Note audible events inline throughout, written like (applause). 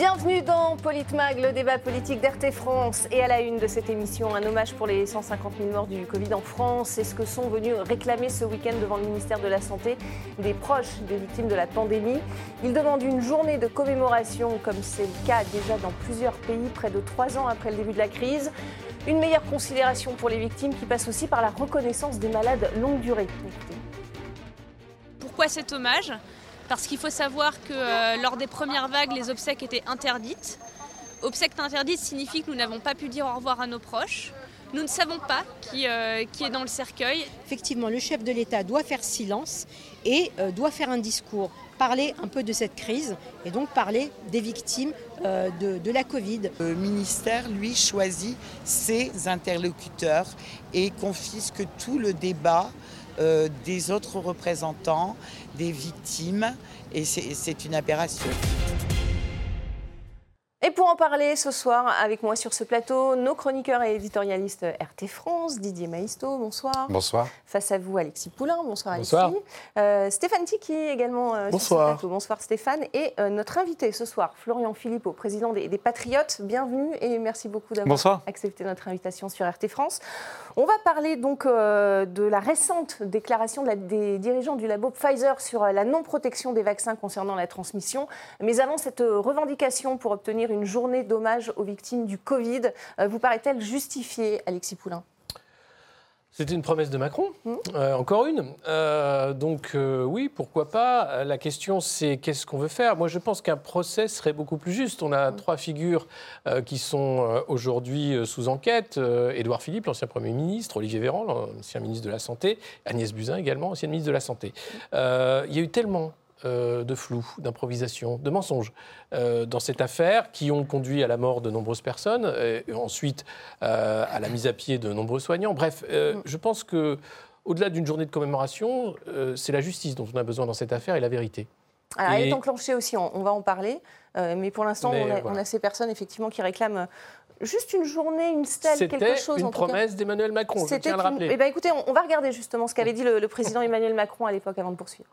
Bienvenue dans Politmag, le débat politique d'RT France. Et à la une de cette émission, un hommage pour les 150 000 morts du Covid en France. C'est ce que sont venus réclamer ce week-end devant le ministère de la Santé des proches des victimes de la pandémie. Ils demandent une journée de commémoration, comme c'est le cas déjà dans plusieurs pays, près de trois ans après le début de la crise. Une meilleure considération pour les victimes qui passe aussi par la reconnaissance des malades longue durée. Pourquoi cet hommage? Parce qu'il faut savoir que euh, lors des premières vagues, les obsèques étaient interdites. Obsèques interdites signifie que nous n'avons pas pu dire au revoir à nos proches. Nous ne savons pas qui, euh, qui est dans le cercueil. Effectivement, le chef de l'État doit faire silence et euh, doit faire un discours, parler un peu de cette crise et donc parler des victimes de, de, la Covid. Le ministère, lui, choisit ses interlocuteurs et confisque tout le débat euh, des autres représentants, des victimes, et c'est une aberration. Et pour en parler ce soir avec moi sur ce plateau, nos chroniqueurs et éditorialistes RT France, Didier Maisto, bonsoir. Bonsoir. Face à vous, Alexis Poulain, bonsoir Alexis. Bonsoir. Euh, Stéphane Tiki également bonsoir. sur ce plateau. Bonsoir Stéphane. Et euh, notre invité ce soir, Florian Philippot, président des, Patriotes, bienvenue et merci beaucoup d'avoir accepté notre invitation sur RT France. On va parler donc euh, de la récente déclaration de la, des dirigeants du labo Pfizer sur la non-protection des vaccins concernant la transmission. Mais avant cette revendication pour obtenir une journée d'hommage aux victimes du Covid. Euh, vous paraît-elle justifiée, Alexis Poulain? C'était une promesse de Macron, mmh. euh, encore une. Euh, donc oui, pourquoi pas. La question, c'est qu'est-ce qu'on veut faire? Moi, je pense qu'un procès serait beaucoup plus juste. On a mmh. trois figures qui sont aujourd'hui sous enquête. Édouard Philippe, l'ancien Premier ministre, Olivier Véran, l'ancien ministre de la Santé, Agnès Buzyn également, ancienne ministre de la Santé. il y a eu tellement euh, de flou, d'improvisation, de mensonges euh, dans cette affaire qui ont conduit à la mort de nombreuses personnes, et ensuite euh, à la mise à pied de nombreux soignants. Bref, je pense que au-delà d'une journée de commémoration, c'est la justice dont on a besoin dans cette affaire et la vérité. Alors, elle est enclenchée aussi, on, va en parler, mais pour l'instant, on, a ces personnes effectivement qui réclament juste une journée, une stèle, quelque chose. C'était une promesse d'Emmanuel Macron, je tiens à le rappeler. Eh ben, écoutez, on, va regarder justement ce qu'avait dit le président Emmanuel Macron à l'époque avant de poursuivre.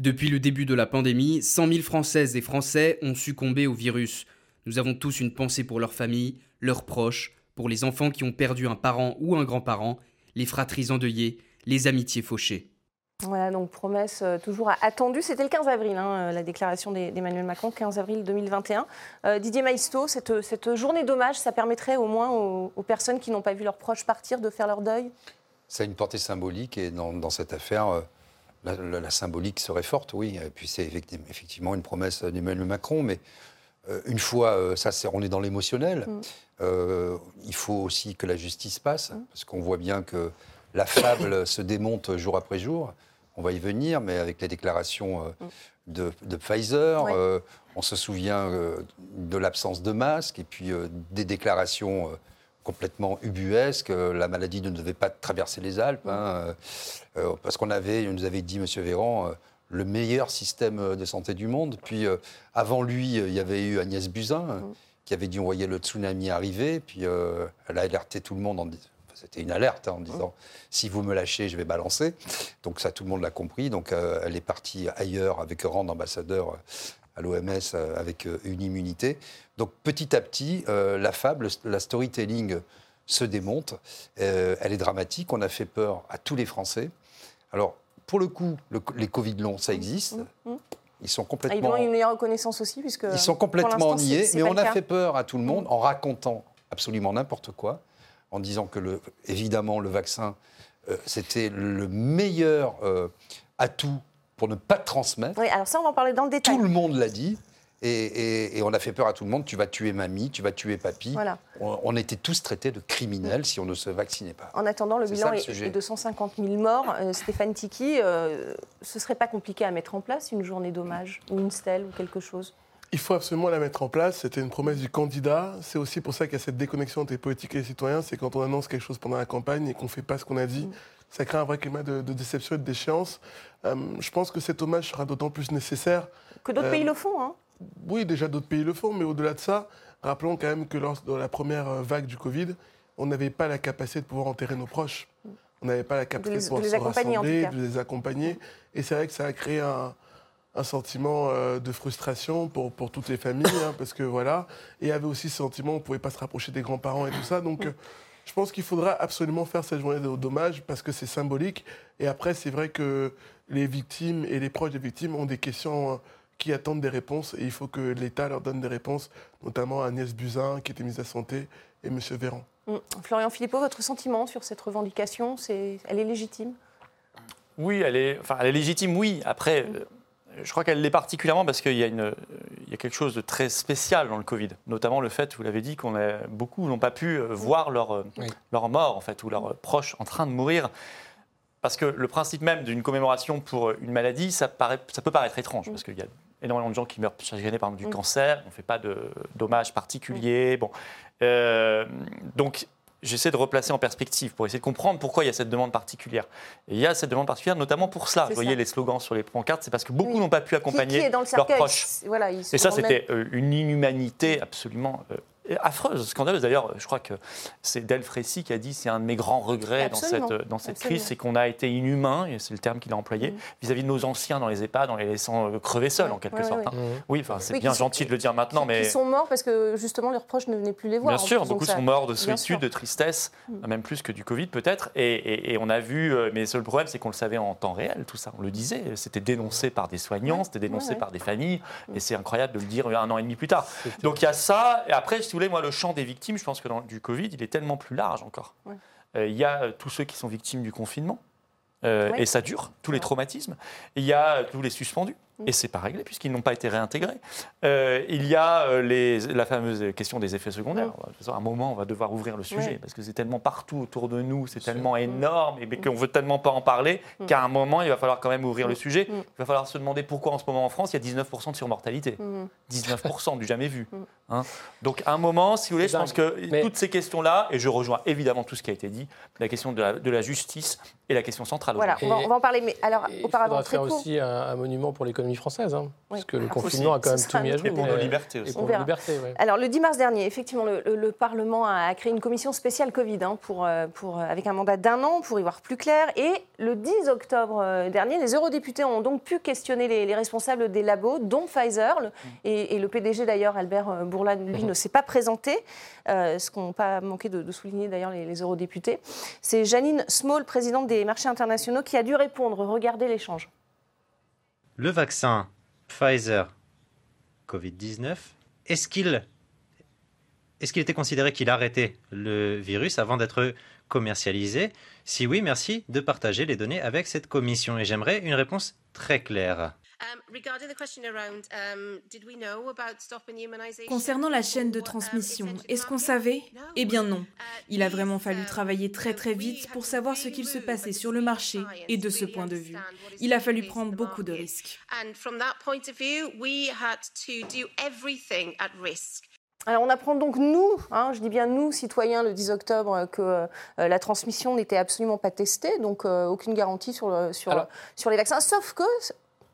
Depuis le début de la pandémie, 100 000 Françaises et Français ont succombé au virus. Nous avons tous une pensée pour leurs familles, leurs proches, pour les enfants qui ont perdu un parent ou un grand-parent, les fratries endeuillées, les amitiés fauchées. Voilà, donc promesse euh, toujours attendue. C'était le 15 avril, hein, euh, la déclaration d'Emmanuel Macron, 15 avril 2021. Euh, Didier Maisto, cette, cette journée d'hommage, ça permettrait au moins aux, personnes qui n'ont pas vu leurs proches partir de faire leur deuil? Ça a une portée symbolique et dans, dans cette affaire, la, symbolique serait forte, oui. Et puis c'est effectivement une promesse d'Emmanuel Macron, mais euh, une fois, euh, ça, on est dans l'émotionnel. Mm. Euh, il faut aussi que la justice passe, mm. parce qu'on voit bien que la fable (coughs) se démonte jour après jour. On va y venir, mais avec les déclarations mm. de, Pfizer, on se souvient de l'absence de masques et puis des déclarations complètement ubuesque. La maladie ne devait pas traverser les Alpes, hein, euh, parce qu'on avait, nous avait dit, Monsieur Véran, euh, le meilleur système de santé du monde. Puis euh, avant lui, il y avait eu Agnès Buzyn, qui avait dit on voyait le tsunami arriver. Puis elle a alerté tout le monde en disant c'était une alerte hein, en disant si vous me lâchez, je vais balancer. Donc ça, tout le monde l'a compris. Donc elle est partie ailleurs avec rang d'ambassadeur à l'OMS avec une immunité. Donc petit à petit, euh, la fable, la storytelling se démonte. Euh, elle est dramatique. On a fait peur à tous les Français. Alors, pour le coup, les Covid longs, ça existe. Mmh, mmh, mmh. Ils sont complètement. Ah, ils ont une meilleure reconnaissance aussi, puisque. Ils sont complètement niés, mais on a fait peur à tout le monde en racontant absolument n'importe quoi, en disant que, le, évidemment, le vaccin, euh, c'était le meilleur atout pour ne pas transmettre. Oui, alors ça, on va en parler dans le détail. Tout le monde l'a dit. Et, on a fait peur à tout le monde. Tu vas tuer mamie, tu vas tuer papy. Voilà. On, était tous traités de criminels si on ne se vaccinait pas. En attendant, le bilan est, de 150 000 morts. Euh, Stéphane Tiki, euh, ce serait pas compliqué à mettre en place une journée d'hommage ou une stèle ou quelque chose? Il faut absolument la mettre en place. C'était une promesse du candidat. C'est aussi pour ça qu'il y a cette déconnexion entre les politiques et les citoyens. C'est quand on annonce quelque chose pendant la campagne et qu'on ne fait pas ce qu'on a dit. Mm. Ça crée un vrai climat de, déception et de déchéance. Euh, je pense que cet hommage sera d'autant plus nécessaire. Que d'autres pays le font, hein oui, déjà d'autres pays le font, mais au-delà de ça, rappelons quand même que lors de la première euh, vague du Covid, on n'avait pas la capacité de pouvoir enterrer nos proches. On n'avait pas la capacité de, pouvoir se rassembler, de les accompagner. Et c'est vrai que ça a créé un, un sentiment euh, de frustration pour, pour toutes les familles, hein, parce que voilà, et il y avait aussi ce sentiment, on ne pouvait pas se rapprocher des grands-parents et tout ça. Donc, euh, (laughs) je pense qu'il faudra absolument faire cette journée de dommage parce que c'est symbolique. Et après, c'est vrai que les victimes et les proches des victimes ont des questions euh, qui attendent des réponses et il faut que l'État leur donne des réponses, notamment à Agnès Buzyn, qui était mise à santé, et M. Véran. Mm. Florian Philippot, votre sentiment sur cette revendication, c'est, elle est légitime? Oui, elle est, enfin, elle est légitime, oui. Après, euh, je crois qu'elle l'est particulièrement parce qu'il y, a une- il y a quelque chose de très spécial dans le Covid, notamment le fait, vous l'avez dit, qu'on a, beaucoup n'ont pas pu euh, voir leur, euh, Oui. leur mort, en fait, ou leurs proches en train de mourir. Parce que le principe même d'une commémoration pour une maladie, ça, paraît, ça peut paraître étrange, parce qu'il y a énormément de gens qui meurent chagrinés par exemple, du cancer, on ne fait pas de dommages particuliers. Bon. Euh, donc, j'essaie de replacer en perspective pour essayer de comprendre pourquoi il y a cette demande particulière. Et il y a cette demande particulière notamment pour cela. Vous voyez ça. les slogans sur les pancartes, c'est parce que beaucoup Oui. n'ont pas pu accompagner qui leurs proches. Voilà, Et ça, même- c'était euh, une inhumanité absolument euh, affreuse, scandaleuse. D'ailleurs, je crois que c'est Del Frécy qui a dit c'est un de mes grands regrets dans cette, dans cette Absolument. crise, c'est qu'on a été inhumain, et c'est le terme qu'il a employé, Mm. vis-à-vis de nos anciens dans les EHPAD, en les laissant euh, crever seuls, Ouais, en quelque ouais, sorte. ouais. hein. Oui, enfin, c'est Oui, bien sont- gentil de le dire maintenant, qui, mais. qui sont morts parce que justement leurs proches ne venaient plus les voir. Bien en sûr, beaucoup ça- sont morts de solitude, de tristesse, Mm. même plus que du Covid peut-être. Et, et- et on a vu, euh, mais le seul problème, c'est qu'on le savait en temps réel, tout ça. On le disait, c'était dénoncé par des soignants, c'était dénoncé Ouais, ouais. par des familles. Mm. Et c'est incroyable de le dire un an et demi plus tard. Donc il y a ça. Et après, si vous voulez, moi, le champ des victimes, je pense que dans du Covid, il est tellement plus large encore. Ouais. Euh, Il y a euh, tous ceux qui sont victimes du confinement. euh, Ouais. Et ça dure, tous les traumatismes. Il y a tous les suspendus. Et c'est pas réglé puisqu'ils n'ont pas été réintégrés. Euh, il y a euh, les, la fameuse question des effets secondaires. Mm. De toute façon, À un moment, on va devoir ouvrir le sujet parce que c'est tellement partout autour de nous, c'est tellement Mm. énorme, et mais qu'on veut tellement pas en parler Mm. qu'à un moment, il va falloir quand même ouvrir le Mm. sujet. Mm. Il va falloir se demander pourquoi en ce moment en France, il y a 19% de surmortalité. Mhm. 19% du jamais vu. (laughs) Mm. hein. Donc à un moment, si vous voulez, je pense que Mais- toutes ces questions-là, et je rejoins évidemment tout ce qui a été dit, la question de la, de la justice est la question centrale. Voilà, on va, Et- on va en parler. Mais alors, Et il auparavant, faudra très faire court. aussi un, un monument pour l'économie française, hein, parce que le Ah, confinement a quand même tout mis à jour. Et pour nos libertés Et aussi. pour On nos verra. libertés, ouais. Alors, le 10 mars dernier, effectivement, le, le- le Parlement a créé une commission spéciale Covid hein, pour, euh, pour, euh, avec un mandat d'un an pour y voir plus clair. Et le 10 octobre euh, dernier, les eurodéputés ont donc pu questionner les, les responsables des labos, dont Pfizer. Le- et, et le PDG, d'ailleurs, Albert euh, Bourla, lui, ne s'est pas présenté, euh, ce qu'ont pas manqué de, de souligner, d'ailleurs, les, les eurodéputés. C'est Janine Small, présidente des marchés internationaux, qui a dû répondre. Regardez l'échange. Le vaccin Pfizer Covid-19, est-ce qu'il qu'il était considéré qu'il arrêtait le virus avant d'être commercialisé? Si oui, merci de partager les données avec cette commission. Et j'aimerais une réponse très claire. Concernant la chaîne de transmission, est-ce qu'on savait? Eh bien non. Il a vraiment fallu travailler très très vite pour savoir ce qu'il se passait sur le marché et de ce point de vue. Il a fallu prendre beaucoup de risques. Alors on apprend donc, nous, hein, je dis bien nous, citoyens, le 10 octobre, que euh, la transmission n'était absolument pas testée, donc euh, aucune garantie sur, le- sur, Alors- sur les vaccins, sauf que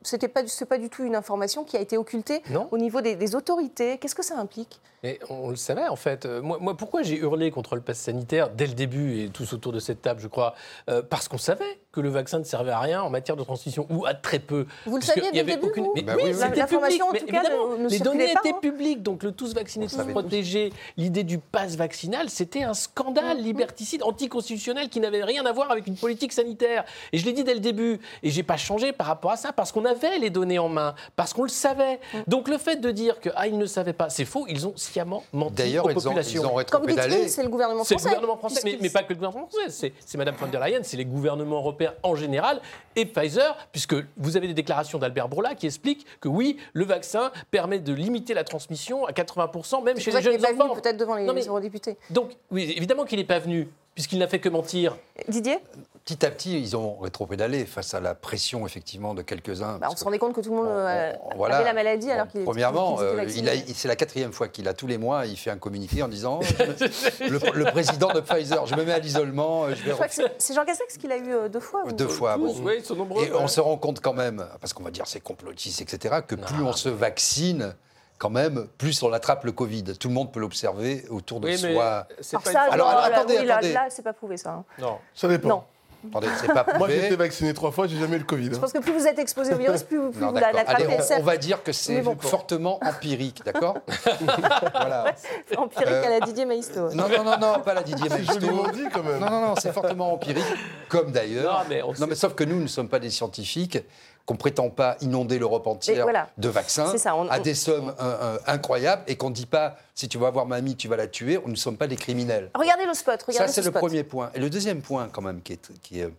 c'était pas, c'est pas du tout une information qui a été occultée Non. au niveau des, des autorités. Qu'est-ce que ça implique? Mais on le savait en fait. Euh, Moi, moi, pourquoi j'ai hurlé contre le pass sanitaire dès le début et tous autour de cette table, je crois? Euh, Parce qu'on savait que le vaccin ne servait à rien en matière de transmission ou à très peu. Vous le saviez dès le avait début, aucune- vous Mais Bah oui, L'information, en public, tout mais cas, évidemment, ne- ne les données pas, étaient hein. publiques, donc le tous vaccinés, tous protégés. L'idée du pass vaccinal, c'était un scandale liberticide, anticonstitutionnel qui n'avait rien à voir avec une politique sanitaire. Et je l'ai dit dès le début, et j'ai pas changé par rapport à ça parce qu'on avait les données en main, parce qu'on le savait. Donc le fait de dire que ah ils ne savaient pas, c'est faux. Ils ont sciemment menti D'ailleurs, aux ils ont, populations. ils ont Comme dit rétropédalé. Phil, c'est le gouvernement C'est le français. gouvernement français, mais, mais pas que le gouvernement français. C'est, c'est Mme von der Leyen, c'est les gouvernements européens en général et Pfizer, puisque vous avez des déclarations d'Albert Bourla qui expliquent que oui, le vaccin permet de limiter la transmission à 80%, même chez les jeunes enfants. peut-être devant les, Non, mais- les eurodéputés. Donc, oui, évidemment qu'il n'est pas venu, puisqu'il n'a fait que mentir. Didier? Petit à petit, ils ont rétropédalé face à la pression, effectivement, de quelques-uns. Bah, On se rendait compte que tout le monde on- euh, on- voilà. avait la maladie Bon, alors qu'il était Premièrement, qu'il euh, a- c'est la quatrième fois qu'il a tous les mois, il fait un communiqué en disant (laughs) le, le président de Pfizer, je me mets à l'isolement, euh, je vais Je crois que c'est- Jean Castex qui l'a eu deux fois. ou- deux fois. bon. Tous, oui, ils sont nombreux. Et on se rend compte quand même, parce qu'on va dire c'est complotiste, etc., que plus on se vaccine, quand même, plus on attrape le Covid. Tout le monde peut l'observer autour de Oui, mais soi. c'est Alors pas Alors, alors, là, attendez, oui, là, attendez. là, c'est pas prouvé ça. hein. Non. Ça dépend. Non. Attendez, c'est pas Moi, j'ai prouvé. été vacciné trois fois, j'ai jamais eu le Covid. Je hein. pense que plus vous êtes exposé au virus, plus, plus Non, vous l'attrapez. Allez, on, on va dire que c'est bon. fortement empirique, d'accord (laughs) Voilà. Empirique Euh, à la Didier Maisto. Non, non, non, non, pas la Didier (laughs) C'est Maisto. dit quand même. Non, non, non, c'est fortement empirique, comme d'ailleurs. Non, mais on Non, mais sauf que nous, ne sommes pas des scientifiques, qu'on prétend pas inonder l'Europe entière voilà. de vaccins C'est ça, on- à on- des sommes euh, euh, incroyables et qu'on ne dit pas si tu vas voir mamie, tu vas la tuer. On ne sommes pas des criminels. Regardez le spot. Ça, Regardez c'est ce le spot. premier point. Et le deuxième point, quand même, qui est, qui est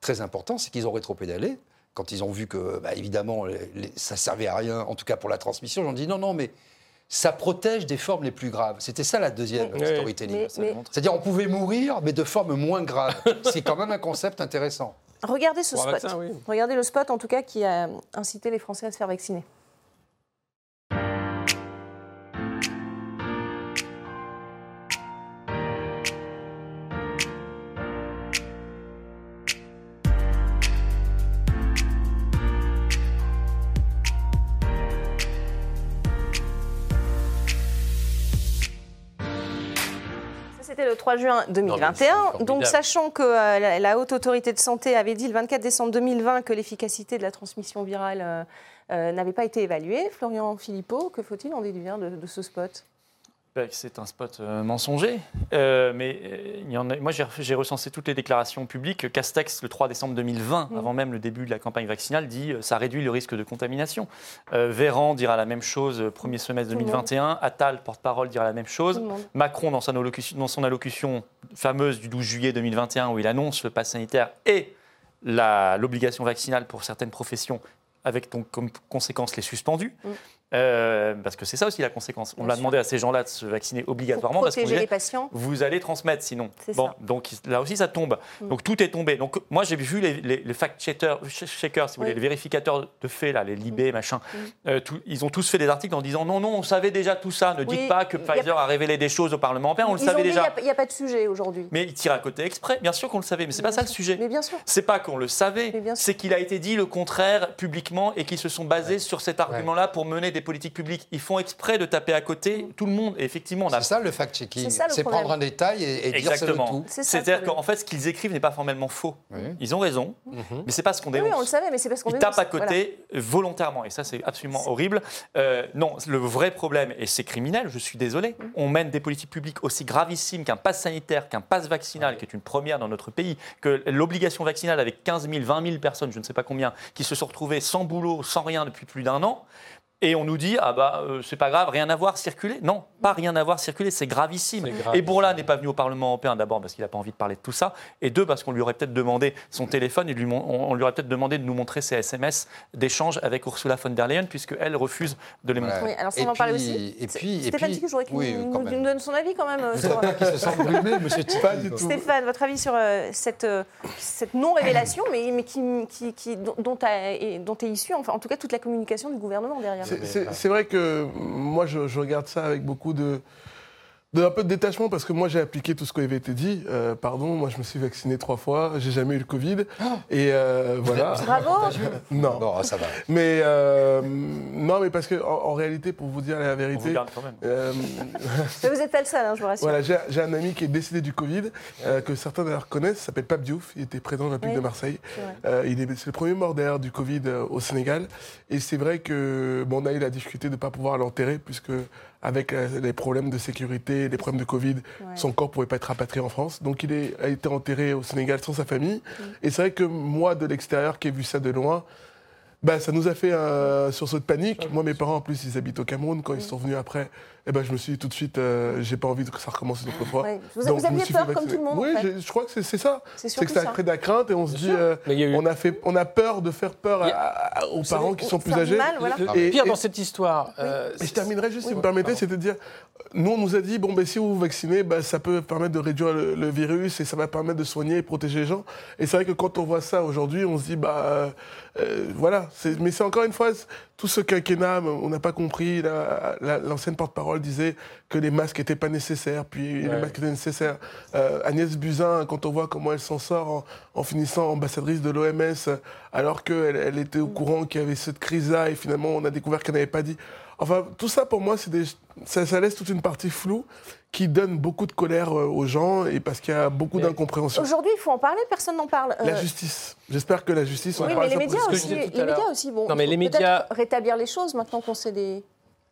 très important, c'est qu'ils ont rétropédalé. Quand ils ont vu que, bah, évidemment, les- les- ça servait à rien, en tout cas pour la transmission, ils ont dit non, non, mais ça protège des formes les plus graves. C'était ça la deuxième Mais- storytelling. C'est-à-dire, on pouvait mourir, mais de formes moins graves. c'est quand même un concept intéressant. Regardez ce Pour spot. vaccin, oui. Regardez le spot, en tout cas, qui a incité les Français à se faire vacciner. C'était le 3 juin 2021. c'est formidable. Donc, sachant que euh, la, Haute Autorité de Santé avait dit le 24 décembre 2020 que l'efficacité de la transmission virale euh, euh, n'avait pas été évaluée, Florian Philippot, que faut-il en déduire de, de ce spot? Ben, C'est un spot euh, mensonger. Euh, mais euh, il y en a, moi, j'ai recensé toutes les déclarations publiques. Castex, le 3 décembre 2020, Mm. avant même le début de la campagne vaccinale, dit ça réduit le risque de contamination. Véran dira la même chose premier semestre Tout le monde. 2021. Attal, porte-parole, dira la même chose. Macron, dans son, allocution, dans son allocution fameuse du 12 juillet 2021, où il annonce le pass sanitaire et l'obligation vaccinale pour certaines professions, avec donc comme conséquence les suspendus. Mm. Euh, parce que c'est ça aussi la conséquence. On Bien sûr. demandé à ces gens-là de se vacciner Pour obligatoirement parce qu'on les patients. vous allez transmettre sinon. C'est Bon, ça. donc là aussi ça tombe. Mm. Donc tout est tombé. Donc moi j'ai vu les, les, les fact-checkers, checkers, si vous Oui. voulez, les vérificateurs de faits, là, les Libé, machin, Mm. euh, tout- ils ont tous fait des articles en disant non, non, on savait déjà tout ça. Ne dites pas que a Pfizer a révélé des choses au Parlement européen, on le Ils savait déjà. il n'y a, pas de sujet aujourd'hui. Mais il tire à côté exprès. Bien sûr qu'on le savait, mais c'est pas ça le sujet. Mais bien sûr. C'est pas qu'on le savait, c'est qu'il a été dit le contraire publiquement et qu'ils se sont basés sur cet argument-là pour mener des politiques publiques. Ils font exprès de taper à côté tout le monde. Et effectivement, on a C'est ça le fact-checking. C'est ça, le C'est problème. prendre un détail et, et dire c'est le tout. C'est-à-dire qu'en fait, ce qu'ils écrivent n'est pas formellement faux. Oui. Ils ont raison, Mhm. mais c'est pas ce qu'on dénonce. oui, on le savait, mais c'est parce qu'on Ils dénonce. tapent à côté volontairement, et ça c'est absolument horrible. Euh, non, le vrai problème, et c'est criminel, je suis désolé, Mm. on mène des politiques publiques aussi gravissimes qu'un pass sanitaire, qu'un pass vaccinal, qui est une première dans notre pays, que l'obligation vaccinale avec 15 000, 20 000 personnes, je ne sais pas combien, qui se sont retrouvées sans boulot, sans rien depuis plus d'un an. Et on nous dit, ah bah, euh, c'est pas grave, rien à voir, circuler. Non, pas rien à voir, circuler, c'est gravissime. Et Bourla n'est pas venu au Parlement européen, d'abord parce qu'il n'a pas envie de parler de tout ça, et deux, parce qu'on lui aurait peut-être demandé son téléphone, et lui, on on lui aurait peut-être demandé de nous montrer ses SMS d'échange avec Ursula von der Leyen, puisqu'elle refuse de les montrer. Oui, alors ça, on en puis- aussi. et puis- Stéphane puis- Tic, je voudrais qu'il oui, nous, donne son avis quand même. euh, Vous sur- savez pas qui se sent brûlé, monsieur tout. Stéphane, votre avis sur euh, cette, euh, cette non-révélation, mais, mais qui, qui, qui- dont, dont, a- et- dont est issue, enfin, en tout cas, toute la communication du gouvernement derrière. C'est- vrai que moi, je, je regarde ça avec beaucoup de un peu de détachement parce que moi, j'ai appliqué tout ce qui avait été dit. Euh, pardon, moi, je me suis vacciné trois fois, j'ai jamais eu le Covid. (gasps) Et euh, voilà. Bravo (laughs) Non. Bon, ça va. Mais euh, non, mais parce que en, en réalité, pour vous dire la On vous vérité, garde quand même. euh, Mais vous n'êtes pas le seul, hein, je vous rassure. voilà, j'ai un ami qui est décédé du Covid, euh, que certains d'ailleurs connaissent, il s'appelle Pape Diouf, il était président de la République Oui, de Marseille. c'est. Euh, il est, le premier mort d'ailleurs du Covid euh, au Sénégal. Et c'est vrai que bon, on a eu la difficulté de ne pas pouvoir l'enterrer, puisque avec euh, les problèmes de sécurité, les problèmes de Covid, Ouais. son corps ne pouvait pas être rapatrié en France. Donc il est- a été enterré au Sénégal sans sa famille. Et c'est vrai que moi, de l'extérieur, qui ai vu ça de loin, bah, ça nous a fait un sursaut de panique. Moi, mes parents, en plus, ils habitent au Cameroun. Quand ils sont venus après, eh ben, je me suis dit tout de suite, euh, j'ai pas envie que ça recommence une autre fois. Ouais. Vous, Donc, vous je me aviez suis peur fait comme tout vacciner. le monde, Oui, en fait. je, je crois que c'est ça. C'est C'est que ça ça. crée de la crainte et on se dit, euh, eu- on, a fait, on a peur de faire peur a- à- aux Vous savez, parents qui sont plus âgés. mal, voilà. Et- pire dans cette histoire, euh, Et je terminerai juste, si vous me permettez, c'est de dire, nous, on nous a dit, bon, ben, si vous vous vaccinez, ben, ça peut permettre de réduire le, le virus et ça va permettre de soigner et protéger les gens. Et c'est vrai que quand on voit ça aujourd'hui, on se dit, bah, euh, voilà. Mais c'est encore une fois, tout ce quinquennat, on n'a pas compris. La- la- L'ancienne porte-parole disait que les masques n'étaient pas nécessaires, puis les masques étaient nécessaires. Euh, Agnès Buzyn, quand on voit comment elle s'en sort en, en finissant ambassadrice de l'OMS, alors qu'elle elle était au courant qu'il y avait cette crise-là et finalement on a découvert qu'elle n'avait pas dit. Enfin, tout ça pour moi, des- ça, ça laisse toute une partie floue qui donne beaucoup de colère euh, aux gens et parce qu'il y a beaucoup d'incompréhension. Aujourd'hui, il faut en parler, personne n'en parle. La Euh, justice. J'espère que la justice. on Oui, parle mais les médias aussi. Les médias aussi. Bon, Non, mais les médias- rétablir les choses maintenant qu'on sait des.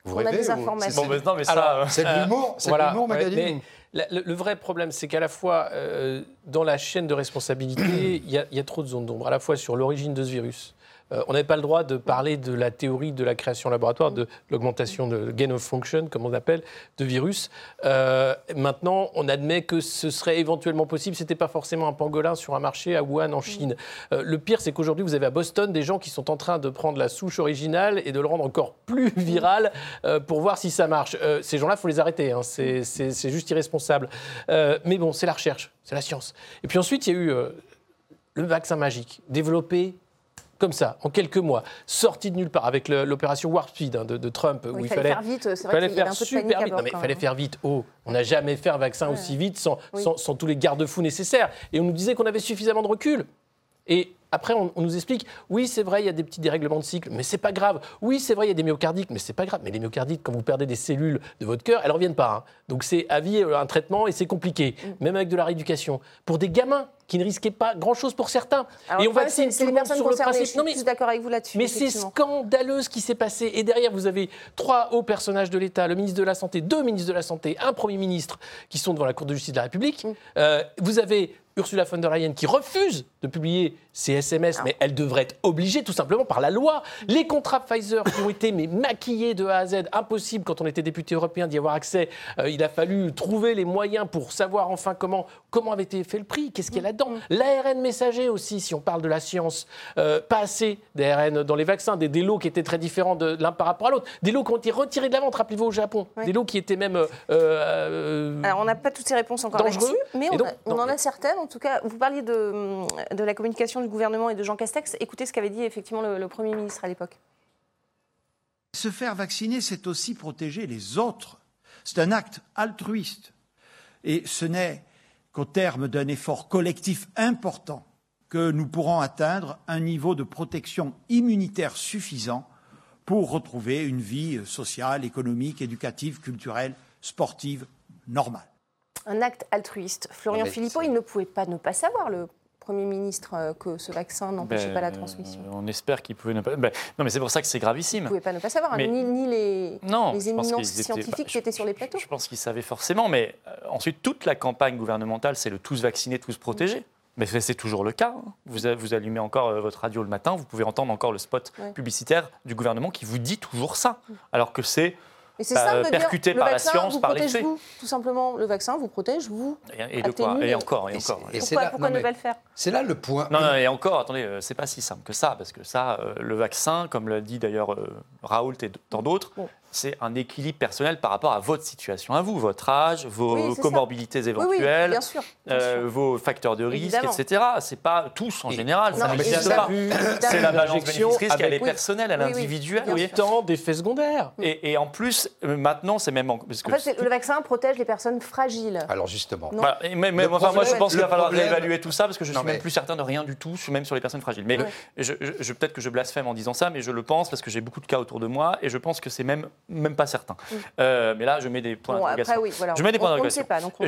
Vous on a des informations. Bon, mais non, mais ça. Euh, C'est de l'humour, c'est de Voilà, l'humour, ouais, Magali. mais la- le, le vrai problème, c'est qu'à la fois, euh, dans la chaîne de responsabilité, il y, a- il y a trop de zones d'ombre, à la fois sur l'origine de ce virus. Euh, on n'avait pas le droit de parler de la théorie de la création laboratoire, de l'augmentation de gain of function, comme on appelle, de virus. Euh, maintenant, on admet que ce serait éventuellement possible. Ce n'était pas forcément un pangolin sur un marché à Wuhan, en Chine. Euh, le pire, c'est qu'aujourd'hui, vous avez à Boston des gens qui sont en train de prendre la souche originale et de le rendre encore plus (laughs) viral pour voir si ça marche. Ces gens-là, il faut les arrêter. hein. C'est- juste irresponsable. Mais bon, c'est la recherche, c'est la science. Et puis ensuite, il y a eu le vaccin magique, développé comme ça, en quelques mois, sorti de nulle part, avec l'opération Warp Speed hein, de, de Trump, où il il fallait faire vite. C'est vrai fallait qu'il y avait faire un peu de super vite. Non, mais quand fallait faire vite. Oh, on n'a jamais fait un vaccin aussi vite sans, Oui. sans, sans tous les garde-fous nécessaires. Et on nous disait qu'on avait suffisamment de recul. Et après, on, on nous explique, oui, c'est vrai, il y a des petits dérèglements de cycle, mais c'est pas grave. Oui, c'est vrai, il y a des myocardites, mais c'est pas grave. Mais les myocardites, quand vous perdez des cellules de votre cœur, elles reviennent pas. hein. Donc c'est à vie euh, un traitement et c'est compliqué, Mm. même avec de la rééducation. Pour des gamins qui ne risquaient pas grand-chose pour certains. Alors, et on vaccine tout le monde sur le principe. Je suis Non, mais plus d'accord avec vous là-dessus. mais c'est scandaleux ce qui s'est passé. Et derrière, vous avez trois hauts personnages de l'État, le ministre de la Santé, deux ministres de la Santé, un Premier ministre qui sont devant la Cour de justice de la République. Mm. Euh, vous avez Ursula von der Leyen qui refuse de publier ses SMS, mais elle devrait être obligée tout simplement par la loi. Les contrats Pfizer qui ont été mais, maquillés de A à Z, impossible quand on était député européen d'y avoir accès. Euh, il a fallu trouver les moyens pour savoir enfin comment, comment avait été fait le prix, qu'est-ce qu'il y a là-dedans. L'ARN messager aussi, si on parle de la science, euh, pas assez d'ARN dans les vaccins, des, des lots qui étaient très différents de l'un par rapport à l'autre, des lots qui ont été retirés de la vente, rappelez-vous au Japon, des lots qui étaient même... euh, euh, Alors, on n'a pas toutes ces réponses encore Dangereux. là-dessus, mais on, donc- a- on non, en mais- a certaines. En tout cas, vous parliez de, de la communication du gouvernement et de Jean Castex. Écoutez ce qu'avait dit effectivement le, le Premier ministre à l'époque. Se faire vacciner, c'est aussi protéger les autres. C'est un acte altruiste. Et ce n'est qu'au terme d'un effort collectif important que nous pourrons atteindre un niveau de protection immunitaire suffisant pour retrouver une vie sociale, économique, éducative, culturelle, sportive normale. Un acte altruiste. Florian mais Philippot, il ne pouvait pas ne pas savoir, le Premier ministre, euh, que ce vaccin n'empêchait ben, pas la euh, transmission. on espère qu'il pouvait ne pas. ben, non, mais c'est pour ça que c'est Il gravissime. ne pouvait pas ne pas savoir, hein, Mais- ni, ni les, Non, les éminences scientifiques qui étaient sur les plateaux. Je pense qu'ils savaient forcément, mais euh, ensuite, toute la campagne gouvernementale, c'est le tous vacciner, tous protéger. Mais c'est toujours le cas. hein. Vous, allumez encore euh, votre radio le matin, vous pouvez entendre encore le spot Ouais. publicitaire du gouvernement qui vous dit toujours ça. Alors que c'est. Mais c'est bah, simple de dire, percuté le par la science, vous par les faits. vous, tout simplement. Le vaccin vous protège vous. Et, et de quoi? Atténue, Et mais- encore, et encore. et Pourquoi, là- pourquoi non, ne pas le faire? C'est là le point. Non, non, et encore, attendez, euh, c'est pas si simple que ça, parce que ça, euh, le vaccin, comme l'a dit d'ailleurs euh, Raoult et tant d'autres, Bon. C'est un équilibre personnel par rapport à votre situation à vous, votre âge, vos Oui, ça. comorbidités Oui, oui, éventuelles, bien sûr. bien euh, vos facteurs de risque, Évidemment. etc. C'est pas tous en Et- général, Non, ça mais n'existe évidemment. pas. Évidemment. C'est la balance bénéfice-risque, elle est personnelle, elle est Oui, oui, individuelle. sûr. Tant d'effets secondaires. Et, et en plus, euh, maintenant, c'est même... en- Parce que En fait, c'est- le vaccin protège les personnes fragiles. Alors justement, même- Le enfin, moi, je pense qu'il va falloir problème- réévaluer tout ça parce que je Non, suis même mais- plus certain de rien du tout, même sur les personnes fragiles. Mais Ouais. je, je- je- peut-être que je blasphème en disant ça, mais je le pense parce que j'ai beaucoup de cas autour de moi et je pense que c'est même, même pas certain. Euh, mais là, je mets des points Bon, d'interrogation. après, oui, voilà. Je mets des points d'interrogation. on-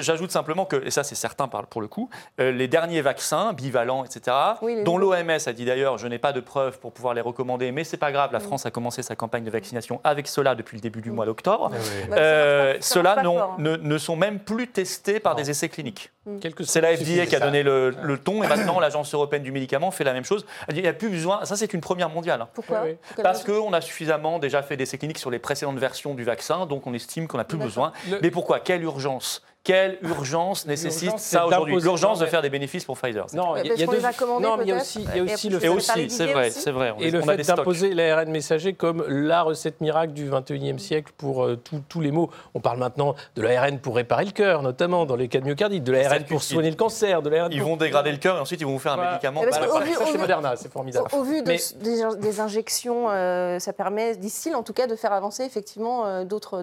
J'ajoute simplement que, et ça c'est certain pour le coup, euh, les derniers vaccins bivalents, etc., Oui, dont l'OMS a dit d'ailleurs, je n'ai pas de preuves pour pouvoir les recommander, mais c'est pas grave, la Mm. France a commencé sa campagne de vaccination avec cela depuis le début du mois d'octobre. Bah, marche pas- Euh, Ceux-là hein. ne, ne sont même plus testés par Non. des essais cliniques. Que C'est la FDA qui a donné le, le ton et maintenant (coughs) l'Agence européenne du médicament fait la même chose. Il n'y a plus besoin, ça c'est une première mondiale. Pourquoi Oui, Parce qu'on a suffisamment déjà fait des essais cliniques sur les précédentes versions du vaccin, donc on estime qu'on n'a plus besoin. Le- Mais pourquoi? Quelle urgence? Quelle urgence nécessite L'urgence, ça aujourd'hui? L'urgence de faire des bénéfices pour Pfizer. Non, il y a- qu'on deux- non, mais il y a peut-être. aussi, il y a aussi le fait, aussi, c'est vrai, c'est vrai. on- et le fait d'imposer l'ARN messager comme la recette miracle du 21e siècle pour euh, tous- les maux. On parle maintenant de l'ARN pour réparer le cœur, notamment dans les cas de myocardite, de l'ARN pour soigner le cancer, de l'ARN Ils vont dégrader le cœur et ensuite ils vont vous faire un médicament. Bah, Ça, c'est Moderna, c'est formidable. Au, vu des injections, euh, ça permet, d'ici en tout cas, de faire avancer effectivement euh, d'autres,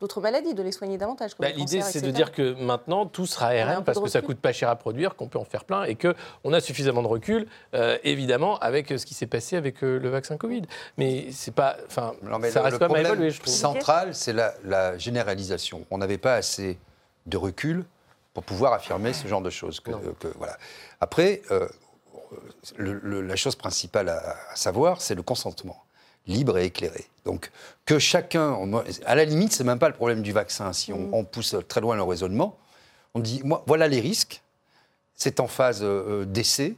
d'autres, maladies, de les soigner davantage. Bah, L'idée, c'est de dire que maintenant, tout sera ARN parce que ça coûte pas cher à produire, qu'on peut en faire plein et qu'on a suffisamment de recul, euh, évidemment, avec ce qui s'est passé avec euh, le vaccin Covid. Mais c'est pas. Enfin, ça le- reste le quand même à problème évaluer, je trouve. central, c'est la, la généralisation. On n'avait pas assez de recul pour pouvoir affirmer ce genre de choses. que- que- voilà. Après, euh, le- le- la chose principale à, à savoir, c'est le consentement libre et éclairé. Donc, que chacun, à la limite, c'est même pas le problème du vaccin. Si on, on pousse très loin le raisonnement, on dit, moi, voilà les risques. C'est en phase euh, euh, d'essai.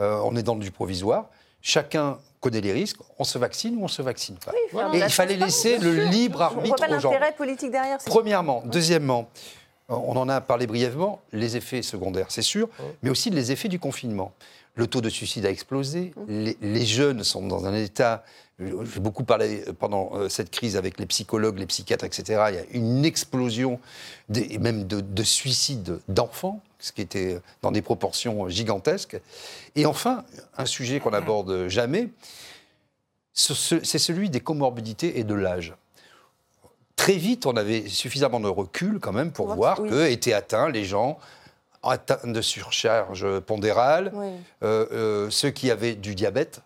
Euh, on est dans du provisoire. Chacun connaît les risques. On se vaccine ou on se vaccine pas. Et il fallait laisser le libre On voit arbitre pas aux gens. politique derrière. Premièrement. Deuxièmement, on en a parlé brièvement, les effets secondaires, c'est sûr, mais aussi les effets du confinement. Le taux de suicide a explosé, les, les jeunes sont dans un état, j'ai beaucoup parlé pendant euh, cette crise avec les psychologues, les psychiatres, etc., il y a une explosion, des, même de, de suicides d'enfants, ce qui était dans des proportions gigantesques. Et enfin, un sujet qu'on n'aborde jamais, ce- ce- c'est celui des comorbidités et de l'âge. Très vite, on avait suffisamment de recul quand même pour Voir oui. que étaient atteints les gens atteints de surcharge pondérale, Oui. euh, euh, ceux qui avaient du diabète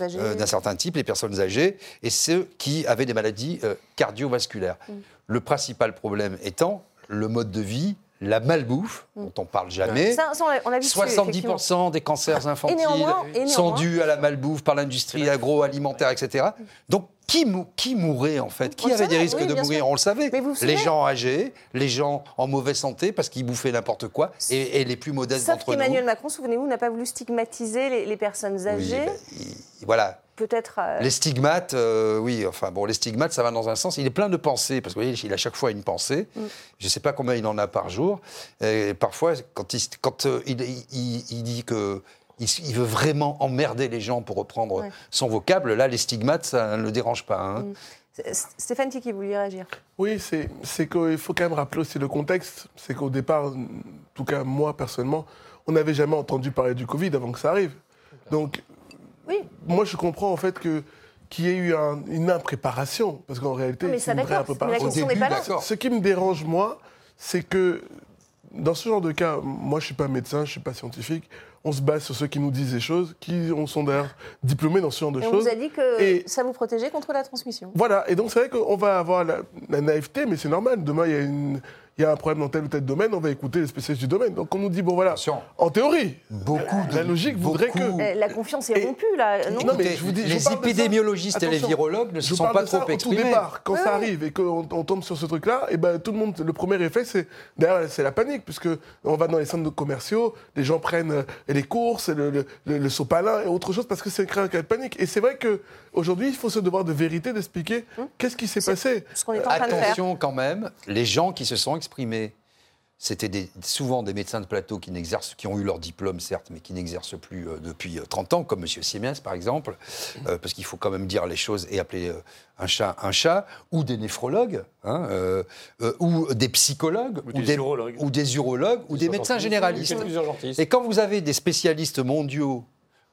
âgées. euh, d'un certain type, les personnes âgées, et ceux qui avaient des maladies euh, cardiovasculaires. Mm. Le principal problème étant le mode de vie, la malbouffe, dont on parle jamais. Ça, ça, on effectivement. 70% des cancers infantiles néanmoins- et sont dus à la malbouffe par l'industrie agroalimentaire, etc. Donc, qui, mou- qui mourrait en fait? Qui On avait des risques oui, de mourir sûr? On le savait. Mais vous vous les gens âgés, les gens en mauvaise santé parce qu'ils bouffaient n'importe quoi, et, et les plus modestes Sauf d'entre nous. qu'Emmanuel Macron, souvenez-vous, n'a pas voulu stigmatiser les, les personnes Oui, âgées. ben, il- voilà. Peut-être. euh, Les stigmates, euh, oui, enfin bon, les stigmates, ça va dans un sens. Il est plein de pensées, parce que vous voyez, il a chaque fois une pensée. Mm. Je ne sais pas combien il en a par jour. Et parfois, quand il, quand, euh, il, il- il dit que il, il veut vraiment emmerder les gens, pour reprendre Ouais. son vocable, là, les stigmates, ça ne le dérange pas. hein. Mm. Stéphane Tiki, vous vouliez réagir Oui, c'est qu'il faut quand même rappeler aussi le contexte. C'est qu'au départ, en tout cas moi personnellement, on n'avait jamais entendu parler du Covid avant que ça arrive. Donc, moi je comprends en fait que qu'il y ait eu un- une impréparation, parce qu'en réalité, c'est une vraie impréparation. début, pas là. Ce qui me dérange moi, c'est que dans ce genre de cas, moi je suis pas médecin, je suis pas scientifique. On se base sur ceux qui nous disent des choses, qui ont- sont d'ailleurs diplômés dans ce genre de Et on choses. vous a dit que Et- ça vous protégeait contre la transmission. voilà, et donc c'est vrai qu'on va avoir la, la naïveté, mais c'est normal. Demain, il y, a une- il y a un problème dans tel ou tel domaine, on va écouter les spécialistes du domaine. Donc on nous dit, bon voilà, en théorie, beaucoup la logique voudrait que... Euh, la confiance est rompue, là. Non, Non, mais je vous dis, je les vous parle de ça. épidémiologistes et les virologues ne se sont parle pas de ça trop Au tout exprimés. départ, quand Ouais, ça arrive et qu'on on tombe sur ce truc-là, et ben tout le monde, le premier réflexe, c'est derrière, c'est la panique, puisque on va dans les centres commerciaux, les gens prennent les courses, le, le, le, le sopalin et autre chose, parce que c'est créé un cas de panique. Et c'est vrai que aujourd'hui, il faut ce devoir de vérité d'expliquer qu'est-ce qui s'est passé. Ce qu'on est en train de faire. Attention quand même, les gens qui se sont exprimés, c'était des- souvent des médecins de plateau qui, n'exercent- qui ont eu leur diplôme, certes, mais qui n'exercent plus euh, depuis euh, 30 ans, comme M. Siemens, par exemple, euh, parce qu'il faut quand même dire les choses et appeler euh, un chat un chat, ou des néphrologues, hein, euh, euh, ou des psychologues, Ou des urologues. ou des urologues, ou des médecins généralistes. Et quand vous avez des spécialistes mondiaux,